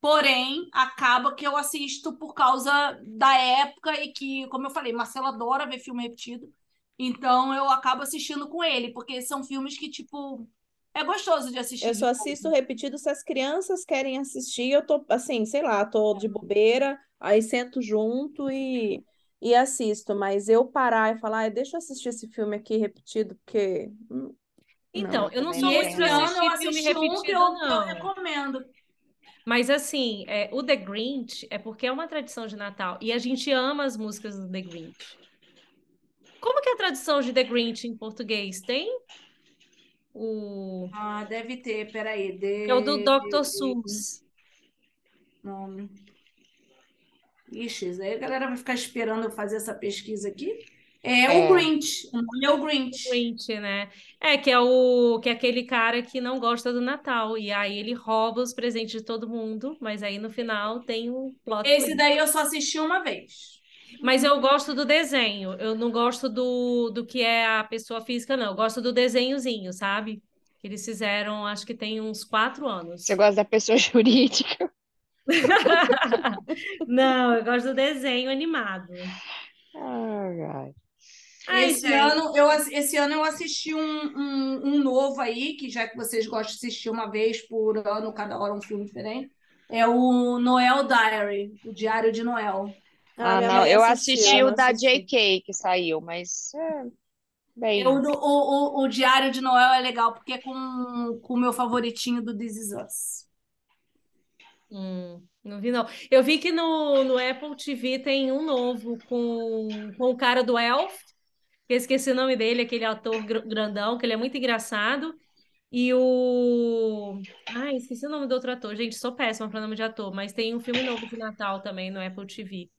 porém, acaba que eu assisto por causa da época e que, como eu falei, Marcelo adora ver filme repetido. Então eu acabo assistindo com ele, porque são filmes que, tipo, é gostoso de assistir. Eu só assisto repetido se as crianças querem assistir. Eu tô assim, sei lá, tô de bobeira, aí sento junto e, e assisto. Mas eu parar e falar, "Ai, deixa eu assistir esse filme aqui repetido, porque. hum, Então, Não, eu não sou não muito de eu assistir filme assisti um que repetido, eu, que eu não. recomendo. Mas assim, é, o The Grinch é porque é uma tradição de Natal e a gente ama as músicas do The Grinch. Como que é a tradição de The Grinch em português? Tem? O... Ah, deve ter, peraí. É o do Dr. De... Seuss. Nome. Ixi, aí a galera vai ficar esperando eu fazer essa pesquisa aqui. É, É. o Grinch. O nome é o Grinch. Grinch, né? É, que é o que é aquele cara que não gosta do Natal. E aí ele rouba os presentes de todo mundo, mas aí no final tem o plot Esse twist. daí eu só assisti uma vez. Mas eu gosto do desenho. Eu não gosto do, do que é a pessoa física, não. Eu gosto do desenhozinho, sabe? Que eles fizeram, acho que tem uns quatro anos. Você gosta da pessoa jurídica? Não, eu gosto do desenho animado. Ai, ai. Ai, esse gente. ano eu, esse ano eu assisti um, um, um novo aí, que já que vocês gostam de assistir uma vez por ano, cada hora um filme diferente, é o Noel Diary, o Diário de Noel. Ah, Ah, não, eu assisti eu o da assisti. JK que saiu, mas é, bem, É O, o, o, Diário de Noel é legal, porque é com, com o meu favoritinho do This Is Us. Hum, não vi, não. Eu vi que no, no Apple TV tem um novo com, com o cara do Elf, eu esqueci o nome dele, aquele ator gr- grandão, que ele é muito engraçado. E o. Ai, esqueci o nome do outro ator. Gente, sou péssima para nome de ator, mas tem um filme novo de Natal também no Apple TV.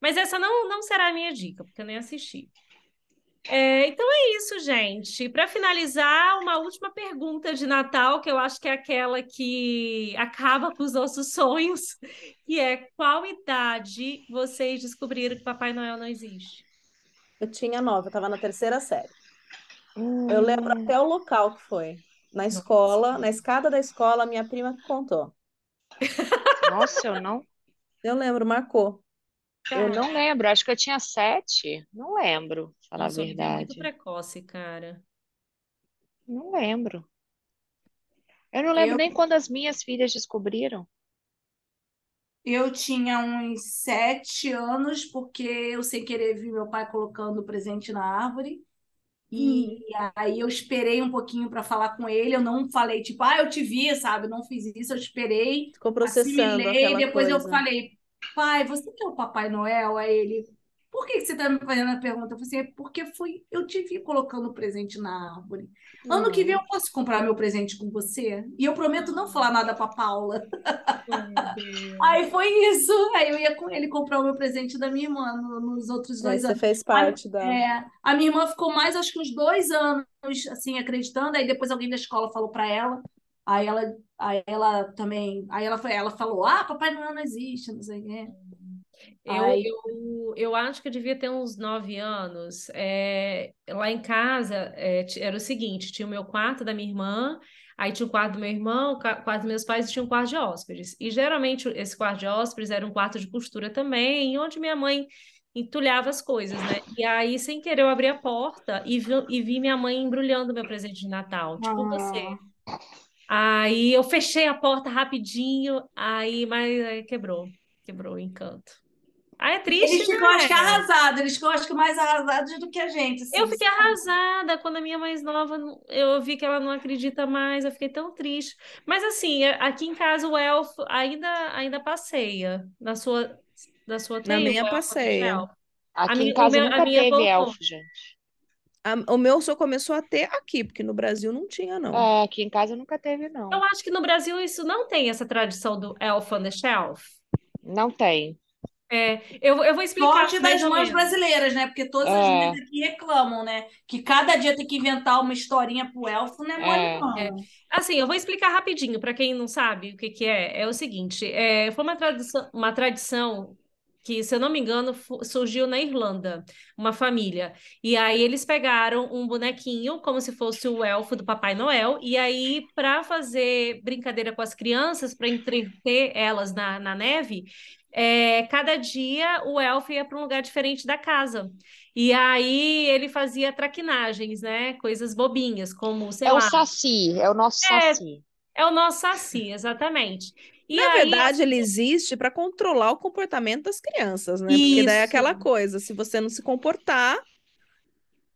Mas essa não, não será a minha dica, porque eu nem assisti. É, então é isso, gente. Para finalizar, uma última pergunta de Natal, que eu acho que é aquela que acaba com os nossos sonhos, que é qual idade vocês descobriram que Papai Noel não existe? Eu tinha nove, eu tava na terceira série. Hum, Eu lembro até o local que foi. Na escola, na escada da escola, minha prima que contou. nossa, eu não. Eu lembro, marcou. Eu não lembro, acho que eu tinha sete. Não lembro, falar a Nossa, é muito verdade. precoce, cara. Não lembro. Eu não lembro Eu, nem quando as minhas filhas descobriram. Eu tinha uns sete anos, porque eu, sem querer, vi meu pai colocando o presente na árvore. E aí eu esperei um pouquinho para falar com ele. Eu não falei, tipo, ah, eu te vi, sabe? Eu não fiz isso, eu esperei, Ficou processando assimilei. Depois eu coisa. falei, pai, você que é o Papai Noel? Aí ele, por que você está me fazendo a pergunta? Eu falei assim, é porque fui, eu te vi colocando o presente na árvore. Ano que vem eu posso comprar meu presente com você? E eu prometo não falar nada para Paula. Aí foi isso. Aí eu ia com ele comprar o meu presente da minha irmã no- nos outros Aí dois você anos. fez A, parte da. é, a minha irmã ficou mais, acho que uns dois anos, assim, acreditando. Aí depois alguém da escola falou para ela. Aí ela, aí ela também, aí ela, foi, ela falou, ah, Papai Noel não existe, não sei o quê. Eu, eu, eu acho que eu devia ter uns nove anos. É, lá em casa é, era o seguinte: tinha o meu quarto da minha irmã, aí tinha o quarto do meu irmão, o quarto dos meus pais e tinha um quarto de hóspedes. E geralmente esse quarto de hóspedes era um quarto de costura também, onde minha mãe entulhava as coisas, né? E aí, sem querer, eu abri a porta e vi, e vi minha mãe embrulhando meu presente de Natal, tipo você. ah, Aí eu fechei a porta rapidinho, aí, mas aí quebrou, quebrou o encanto. Ah, é eles triste, ficam, acho que né? arrasados, eles ficam, acho que mais arrasados do que a gente, Eu assim. fiquei arrasada quando a minha mais nova, eu vi que ela não acredita mais, eu fiquei tão triste. Mas assim, é- aqui em casa o elfo ainda ainda passeia. Na sua na sua Na minha do passeia. Aqui em minha, o casa meu, a nunca minha teve voltou. elfo, gente. A- o meu só começou a ter aqui, porque no Brasil não tinha, não. É, aqui em casa nunca teve, Eu não. acho que no Brasil isso não tem essa tradição do elf on the shelf. Não tem. É, eu, eu vou explicar Sorte das mães brasileiras, né? Porque todas as É, mães aqui reclamam, né? Que cada dia tem que inventar uma historinha pro elfo, não é mole, é. É, assim, eu vou explicar rapidinho para quem não sabe o que que é. É o seguinte, é, foi uma tradição, uma tradição que, se eu não me engano, surgiu na Irlanda, uma família. E aí eles pegaram um bonequinho, como se fosse o elfo do Papai Noel, e aí, para fazer brincadeira com as crianças, para entreter elas na, na neve, é, cada dia o elfo ia para um lugar diferente da casa. E aí ele fazia traquinagens, né? Coisas bobinhas, como, sei É o lá, Saci, é o nosso é, Saci. é o nosso Saci, exatamente. E Na aí, verdade, ele existe para controlar o comportamento das crianças, né? Porque daí é aquela isso. coisa, se você não se comportar,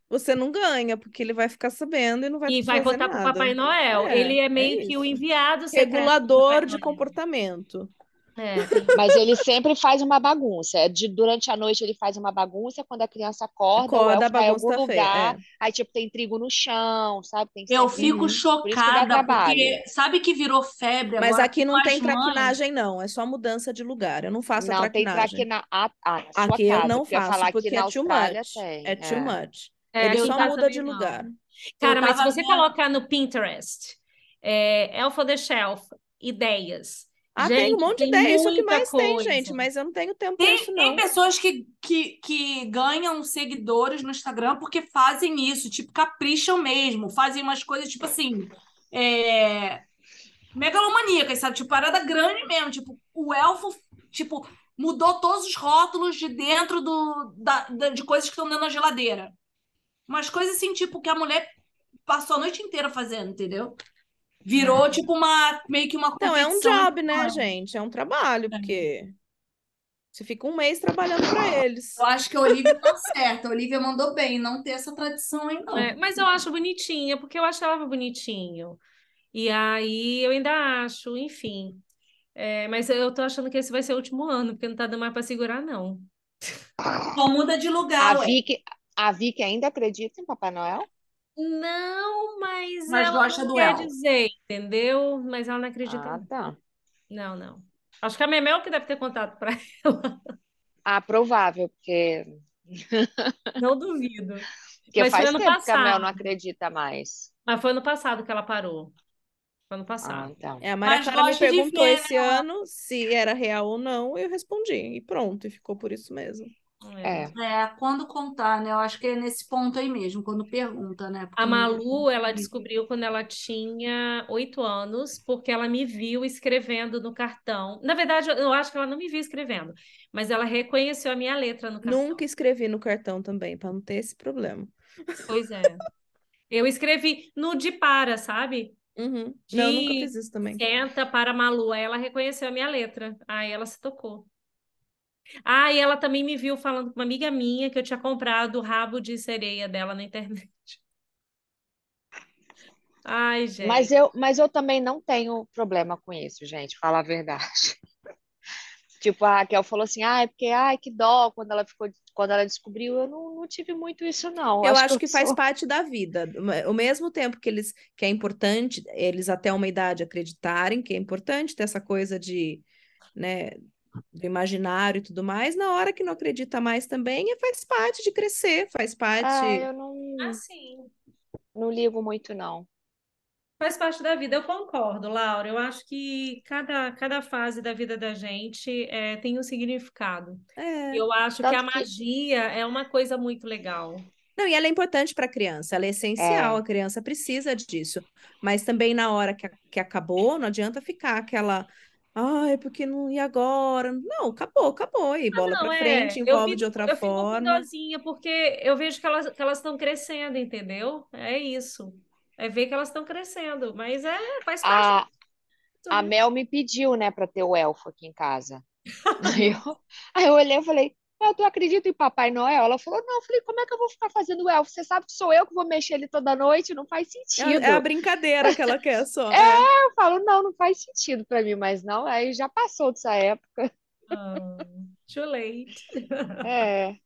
você não ganha, porque ele vai ficar sabendo e não vai E vai contar pro Papai nada. Noel. É, Ele é é meio que o isso. enviado secreto Papai Regulador de Noel. comportamento. É, Mas ele sempre faz uma bagunça. De, durante a noite ele faz uma bagunça, quando a criança acorda, Acorda, tá em algum bagunça tá feia. lugar, É. aí tipo tem trigo no chão, sabe? Tem Eu fico. Por chocada, trabalho. porque sabe que virou febre Mas agora aqui com não tem mães? traquinagem, não. É só mudança de lugar. Eu não faço a Não tem traquinagem. traquina... Ah, ah, Aqui eu casa, não eu ia faço, falar que porque é too much. tem. É too É. much. é, Ele só muda de não. lugar. Eu Cara, mas se você vendo. colocar no Pinterest, é, Elf on the Shelf, ideias. Ah, tem um Gente, monte de tem ideia, isso é o que mais tem, gente, coisa. mas eu não tenho tempo para isso, Tem, tem não. pessoas que, que, que ganham seguidores no Instagram porque fazem isso, tipo, capricham mesmo, fazem umas coisas, tipo assim, é, megalomaníacas, sabe? Tipo, parada grande mesmo. Tipo, o elfo, tipo, mudou todos os rótulos de dentro do, da, da- de coisas que estão dentro da geladeira. Umas coisas assim, tipo, que a mulher passou a noite inteira fazendo, entendeu? Virou, tipo, uma, meio que uma Então, é um competição. job, né, gente? É um trabalho, porque você fica um mês trabalhando para eles. Eu acho que a Olivia tá certa. A Olivia mandou bem não ter essa tradição aí, não. É, mas eu acho bonitinha, porque eu achava bonitinho. E aí eu ainda acho, enfim. É, mas eu tô achando que esse vai ser o último ano, porque não tá dando mais para segurar, não. Só muda de lugar, A ué. Vicky, a Vicky ainda acredita em Papai Noel? Não, mas Mas ela gosta não do quer elfo. dizer, entendeu? Mas ela não acredita, Ah, não. tá. Não, não. Acho que a Memel que deve ter contato para ela. Ah, provável, porque, Não duvido. porque Mas foi faz ano tempo que a Mel não passado. acredita mais. Mas foi ano passado que ela parou. Foi ano Ah, passado. então. É, a Maria Mas Clara me perguntou ver, esse ano se era real ou não, eu respondi. E pronto, e ficou por isso mesmo. É. é, quando contar, né? Eu acho que é nesse ponto aí mesmo, quando pergunta, né? Porque a Malu, ela descobriu quando ela tinha oito anos, porque ela me viu escrevendo no cartão. Na verdade, eu acho que ela não me viu escrevendo, mas ela reconheceu a minha letra no cartão. Nunca escrevi no cartão também, para não ter esse problema. Pois é. Eu escrevi no de para, sabe? Uhum. De não, nunca fiz isso também. Senta para Malu. Aí ela reconheceu a minha letra. Aí ela se tocou. Ah, e ela também me viu falando com uma amiga minha que eu tinha comprado o rabo de sereia dela na internet. Ai, gente. Mas eu, mas eu também não tenho problema com isso, gente, falar a verdade. Tipo, a Raquel falou assim, ah, é porque, ai, que dó, quando ela ficou, quando ela descobriu, eu não, não tive muito isso, não. Eu acho, acho que, que faz sou... parte da vida. Ao mesmo tempo que eles, que é importante, eles até uma idade acreditarem que é importante ter essa coisa de, né, do imaginário e tudo mais, na hora que não acredita mais também, é, faz parte de crescer, faz parte. Ah, eu não. Ah, sim. Não ligo muito, não. Faz parte da vida, eu concordo, Laura. Eu acho que cada, cada fase da vida da gente é, tem um significado. É, eu acho que a magia que... é uma coisa muito legal. Não, e ela é importante para a criança, ela é essencial, é. a criança precisa disso. Mas também na hora que, que acabou, não adianta ficar aquela Ai, porque não. E agora? Não, acabou, acabou. E Ah, bola não, pra é. frente, Eu envolve de outra eu forma. dozinha, porque eu vejo que elas que elas estão crescendo, entendeu? É isso. É ver que elas estão crescendo. Mas é, faz parte A, a? Mel me pediu, né, para ter o elfo aqui em casa. Aí eu, aí eu olhei e falei, "Ah, tu acredita em Papai Noel? Ela falou, não. Eu falei, como é que eu vou ficar fazendo o elfo? Você sabe que sou eu que vou mexer ele toda noite? Não faz É, sentido. é a brincadeira que ela quer só. É, É. eu falo, não, não faz sentido para mim, mas não. Aí já passou dessa época. Ah, too late. É,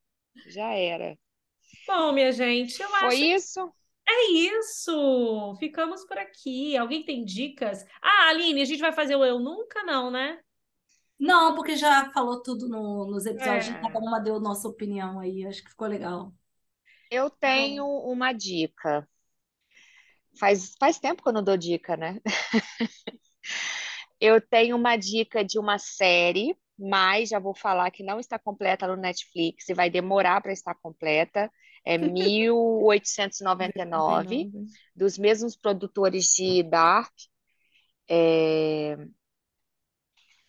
já era. Bom, minha gente, eu Foi acho que isso? é isso. Ficamos por aqui. Alguém tem dicas? Ah, Aline, a gente vai fazer o Eu Nunca, não, né? Não, porque já falou tudo no- nos episódios, É. cada uma deu nossa opinião aí, acho que ficou legal. Eu tenho uma dica. Faz, faz tempo que eu não dou dica, né? Eu tenho uma dica de uma série, mas já vou falar que não está completa no Netflix e vai demorar para estar completa. É 1899, 99. dos mesmos produtores de Dark. É,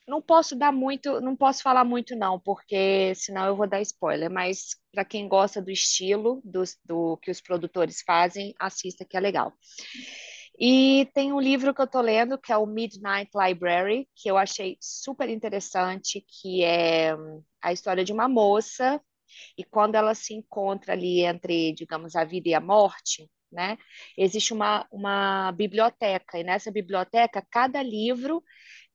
Não posso dar muito, não posso falar muito não, porque senão eu vou dar spoiler, mas para quem gosta do estilo dos- do, que os produtores fazem, assista que é legal. E tem um livro que eu tô lendo, que é o Midnight Library, que eu achei super interessante, que é hum, a história de uma moça, e quando ela se encontra ali entre, digamos, a vida e a morte, né? Existe uma, uma biblioteca, e nessa biblioteca, cada livro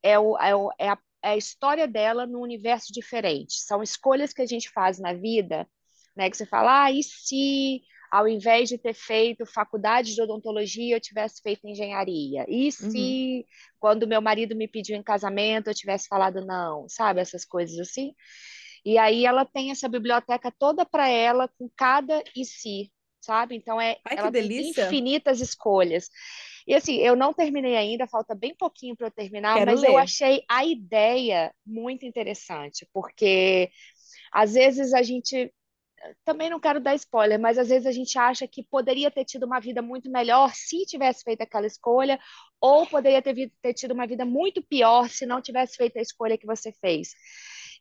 é, o, é, o, é, a, é a história dela num universo diferente. São escolhas que a gente faz na vida, né? Que você fala, ah, e se ao invés de ter feito faculdade de odontologia, eu tivesse feito engenharia? E Uhum. se quando meu marido me pediu em casamento, eu tivesse falado não, sabe? Essas coisas assim. E aí ela tem essa biblioteca toda para ela, com cada e se, sabe? Então é, Ai, que ela tem infinitas escolhas. E assim, eu não terminei ainda, falta bem pouquinho para eu terminar, Quero mas eu ler. achei a ideia muito interessante, porque às vezes a gente também não quero dar spoiler, mas às vezes a gente acha que poderia ter tido uma vida muito melhor se tivesse feito aquela escolha, ou poderia ter, ter tido uma vida muito pior se não tivesse feito a escolha que você fez.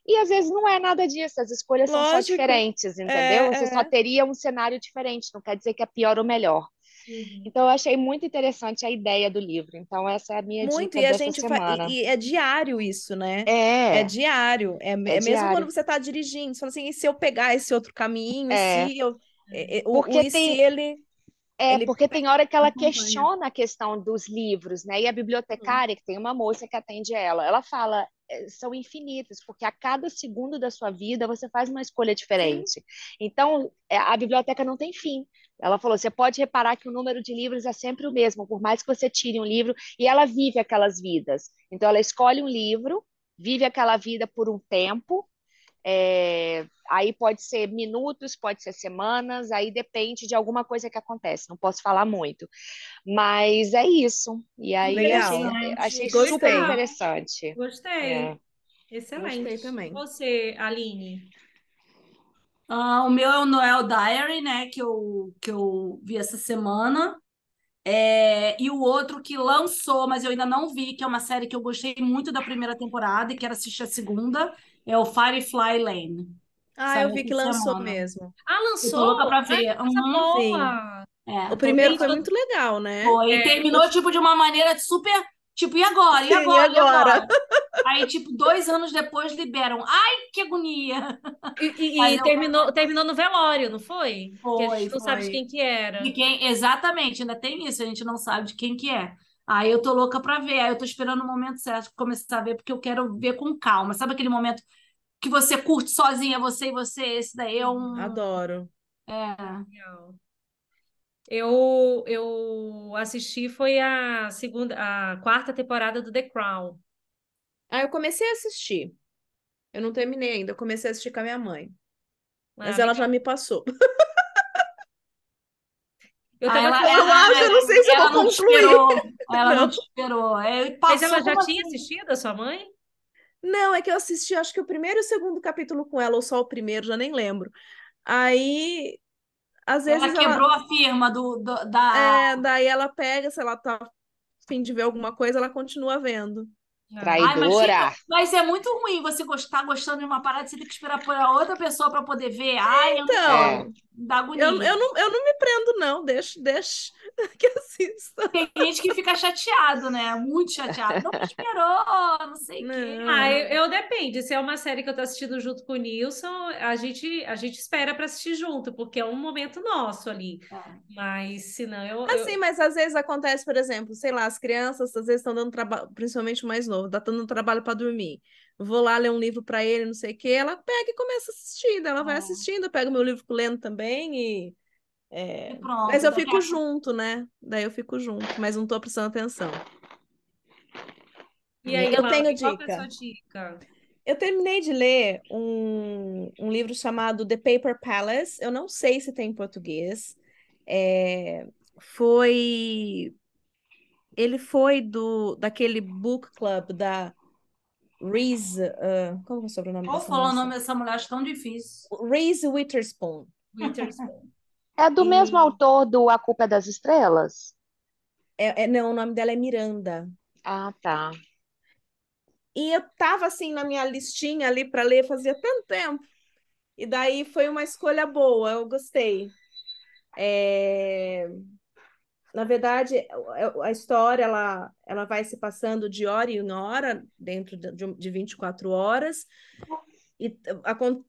E às vezes não é nada disso, as escolhas são só Lógico. diferentes, entendeu? É, Você é. só teria um cenário diferente, não quer dizer que é pior ou melhor. Uhum. Então eu achei muito interessante a ideia do livro. Então essa é a minha Muito, dica e a gente fa... semana. e, e é diário isso, né? É, É diário. É, é mesmo diário. quando você está dirigindo. Você fala assim, e se eu pegar esse outro caminho? É. se eu. é, é, Porque o e se tem- ele. É, Ele porque tem hora que ela questiona a questão dos livros, né? E a bibliotecária, que tem uma moça que atende ela, ela fala, "É, são infinitos, porque a cada segundo da sua vida você faz uma escolha diferente. Então, é, a biblioteca não tem fim. Ela falou, você pode reparar que o número de livros é sempre o mesmo, por mais que você tire um livro, e ela vive aquelas vidas. Então, ela escolhe um livro, vive aquela vida por um tempo, é, aí pode ser minutos, pode ser semanas, aí depende de alguma coisa que acontece. Não posso falar muito, mas é isso. E aí Legal. achei, achei Gostei. super interessante. Gostei. É. Excelente. Gostei também. Você, Aline? Ah, o meu é o Noel Diary, né? Que eu, que eu vi essa semana. É, e o outro que lançou, mas eu ainda não vi, que é uma série que eu gostei muito da primeira temporada e quero assistir a segunda, é o Firefly Lane. Ah, Saiu eu vi que lançou semana. mesmo. Ah, Eu lançou? louca pra Ai, ver. coisa Uhum. boa! É, O primeiro foi muito legal, né? Foi, É, e terminou, tipo, de uma maneira super. Tipo, e agora? E Sim, e agora? E agora? agora? Aí, tipo, dois anos depois liberam. Ai, que agonia! E, e- e eu- terminou, terminou no velório, não foi? que a Foi, gente não sabe de foi. quem que era. De quem... Exatamente, ainda tem isso, a gente não sabe de quem que é. Aí eu tô louca pra ver, aí eu tô esperando o momento certo de começar a ver, porque eu quero ver com calma. Sabe aquele momento que você curte sozinha, você e você? Esse daí é um. Adoro. É. Legal. Eu, eu assisti foi a segunda, a quarta temporada do The Crown. Ah, eu comecei a assistir. Eu não terminei ainda, eu comecei a assistir com a minha mãe. Mas Ah, ela legal. já me passou. Eu Ah, tava ela, com- Eu acho, eu não sei se eu ela vou não concluir. esperou. Ela não Não. te esperou. É, Mas ela já tinha assim? assistido a sua mãe? Não, é que eu assisti, acho que o primeiro e o segundo capítulo com ela, ou só o primeiro, já nem lembro. Aí, às Ela vezes quebrou a firma do, do- da. É, daí ela pega, se ela tá a fim de ver alguma coisa, ela continua vendo. Ai, mas, Traidora. fica- mas é muito ruim você gostar gostando de uma parada, você tem que esperar por a outra pessoa para poder ver. Ai, eu Então, agonia. eu, eu, não, eu não me prendo, não. Deixa, deixa que assista. Tem gente que fica chateado, né? Muito chateado. Não me esperou, não sei o quê. Não. Ah, eu, eu depende. Se é uma série que eu tô assistindo junto com o Nilson, a gente, a gente espera para assistir junto, porque é um momento nosso ali. É. Mas se não, eu, eu- Assim, mas às vezes acontece, por exemplo, sei lá, as crianças às vezes estão dando trabalho, principalmente o mais novo, tá dando trabalho para dormir. Vou lá ler um livro para ele, não sei o quê, ela pega e começa a assistir, daí ela vai Ah. assistindo, eu pego meu livro lendo também e. é, E pronto. Mas eu daqui fico a- junto, né? Daí eu fico junto, mas não tô prestando atenção. E aí, Eu Laura, tenho é dica. sua dica? Eu terminei de ler um, um livro chamado The Paper Palace. Eu não sei se tem em português. É, foi. Ele foi do daquele book club da Reese. ah, como é o sobrenome Qual dessa foi o nome dessa mulher? Acho tão difícil. Reese Witherspoon. Witherspoon. É do mesmo E- autor do A Culpa é das Estrelas? É, é- não, o nome dela é Miranda. Ah, tá. E eu tava assim na minha listinha ali para ler fazia tanto tempo. E daí foi uma escolha boa, eu gostei. É, Na verdade, a a história ela, ela vai se passando de hora em hora, dentro de, de um- de 24 horas, e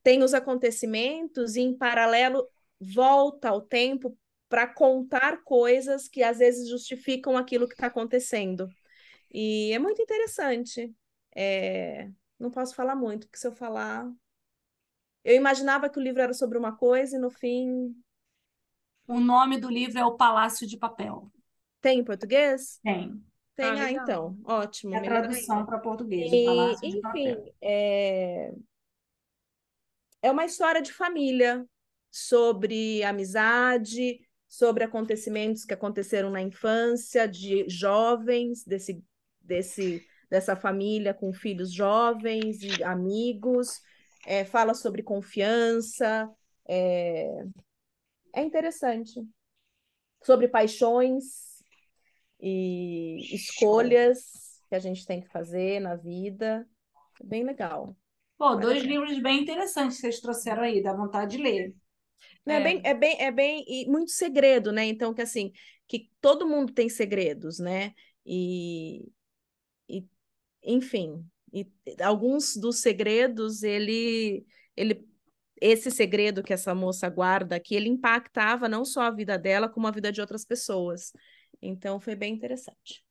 tem os acontecimentos, e em paralelo volta ao tempo para contar coisas que às vezes justificam aquilo que está acontecendo. E é muito interessante. É, Não posso falar muito, porque se eu falar. Eu imaginava que o livro era sobre uma coisa e no fim. O nome do livro é O Palácio de Papel. Tem em português? Tem. Tem, Ah, ah, então. Ótimo. É a tradução para português. E, Palácio de Papel. enfim, é... é uma história de família, sobre amizade, sobre acontecimentos que aconteceram na infância, de jovens desse, desse, dessa família com filhos jovens e amigos, é, fala sobre confiança, é, é interessante. Sobre paixões e escolhas que a gente tem que fazer na vida. É bem legal. Pô, dois pena. livros bem interessantes que vocês trouxeram aí, dá vontade de ler. Né, É bem, é bem, é bem, e muito segredo, né? Então, que assim, que todo mundo tem segredos, né? E, e enfim, e alguns dos segredos, ele, ele, esse segredo que essa moça guarda aqui, ele impactava não só a vida dela, como a vida de outras pessoas. Então, foi bem interessante.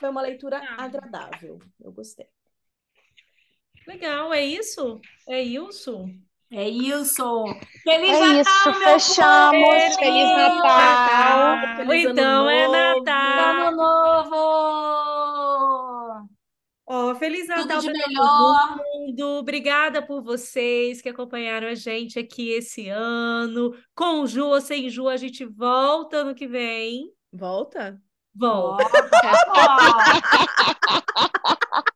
Foi uma leitura agradável, eu gostei. Legal, é isso? É isso? É isso. Feliz É Natal, isso, meu fechamos. povo! Feliz Natal. Feliz ano então é novo. Natal. Ano novo! Ó, Feliz Tudo Natal de para todo melhor. mundo. Obrigada por vocês que acompanharam a gente aqui esse ano. Com Ju ou sem Ju, a gente volta ano que vem. Volta? Volta.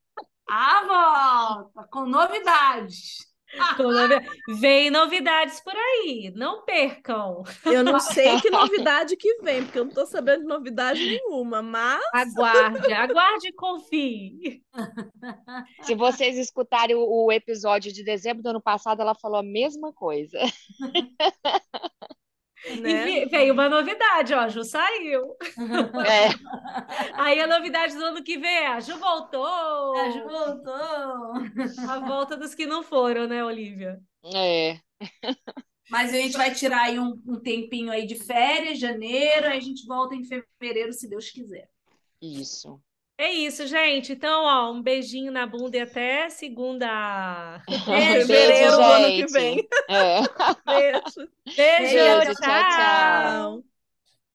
A volta, com novidades. Novi- Vem novidades por aí, não percam. Eu não sei que novidade que vem, porque eu não tô sabendo de novidade nenhuma, mas Aguarde, aguarde e confie. Se vocês escutarem o, o episódio de dezembro do ano passado, ela falou a mesma coisa. E né? vi- veio uma novidade, ó, a Ju saiu. É, Aí a novidade do ano que vem é a Ju voltou. A Ju voltou. A volta dos que não foram, né, Olivia? é. Mas a gente vai tirar aí um, um tempinho aí de férias, janeiro, aí a gente volta em fevereiro, se Deus quiser. Isso. É isso, gente. Então, ó, um beijinho na bunda e até segunda. Beijo, Fevereiro do ano que gente. vem. É. Beijo. Beijo, Beijo, tchau, tchau. Tchau.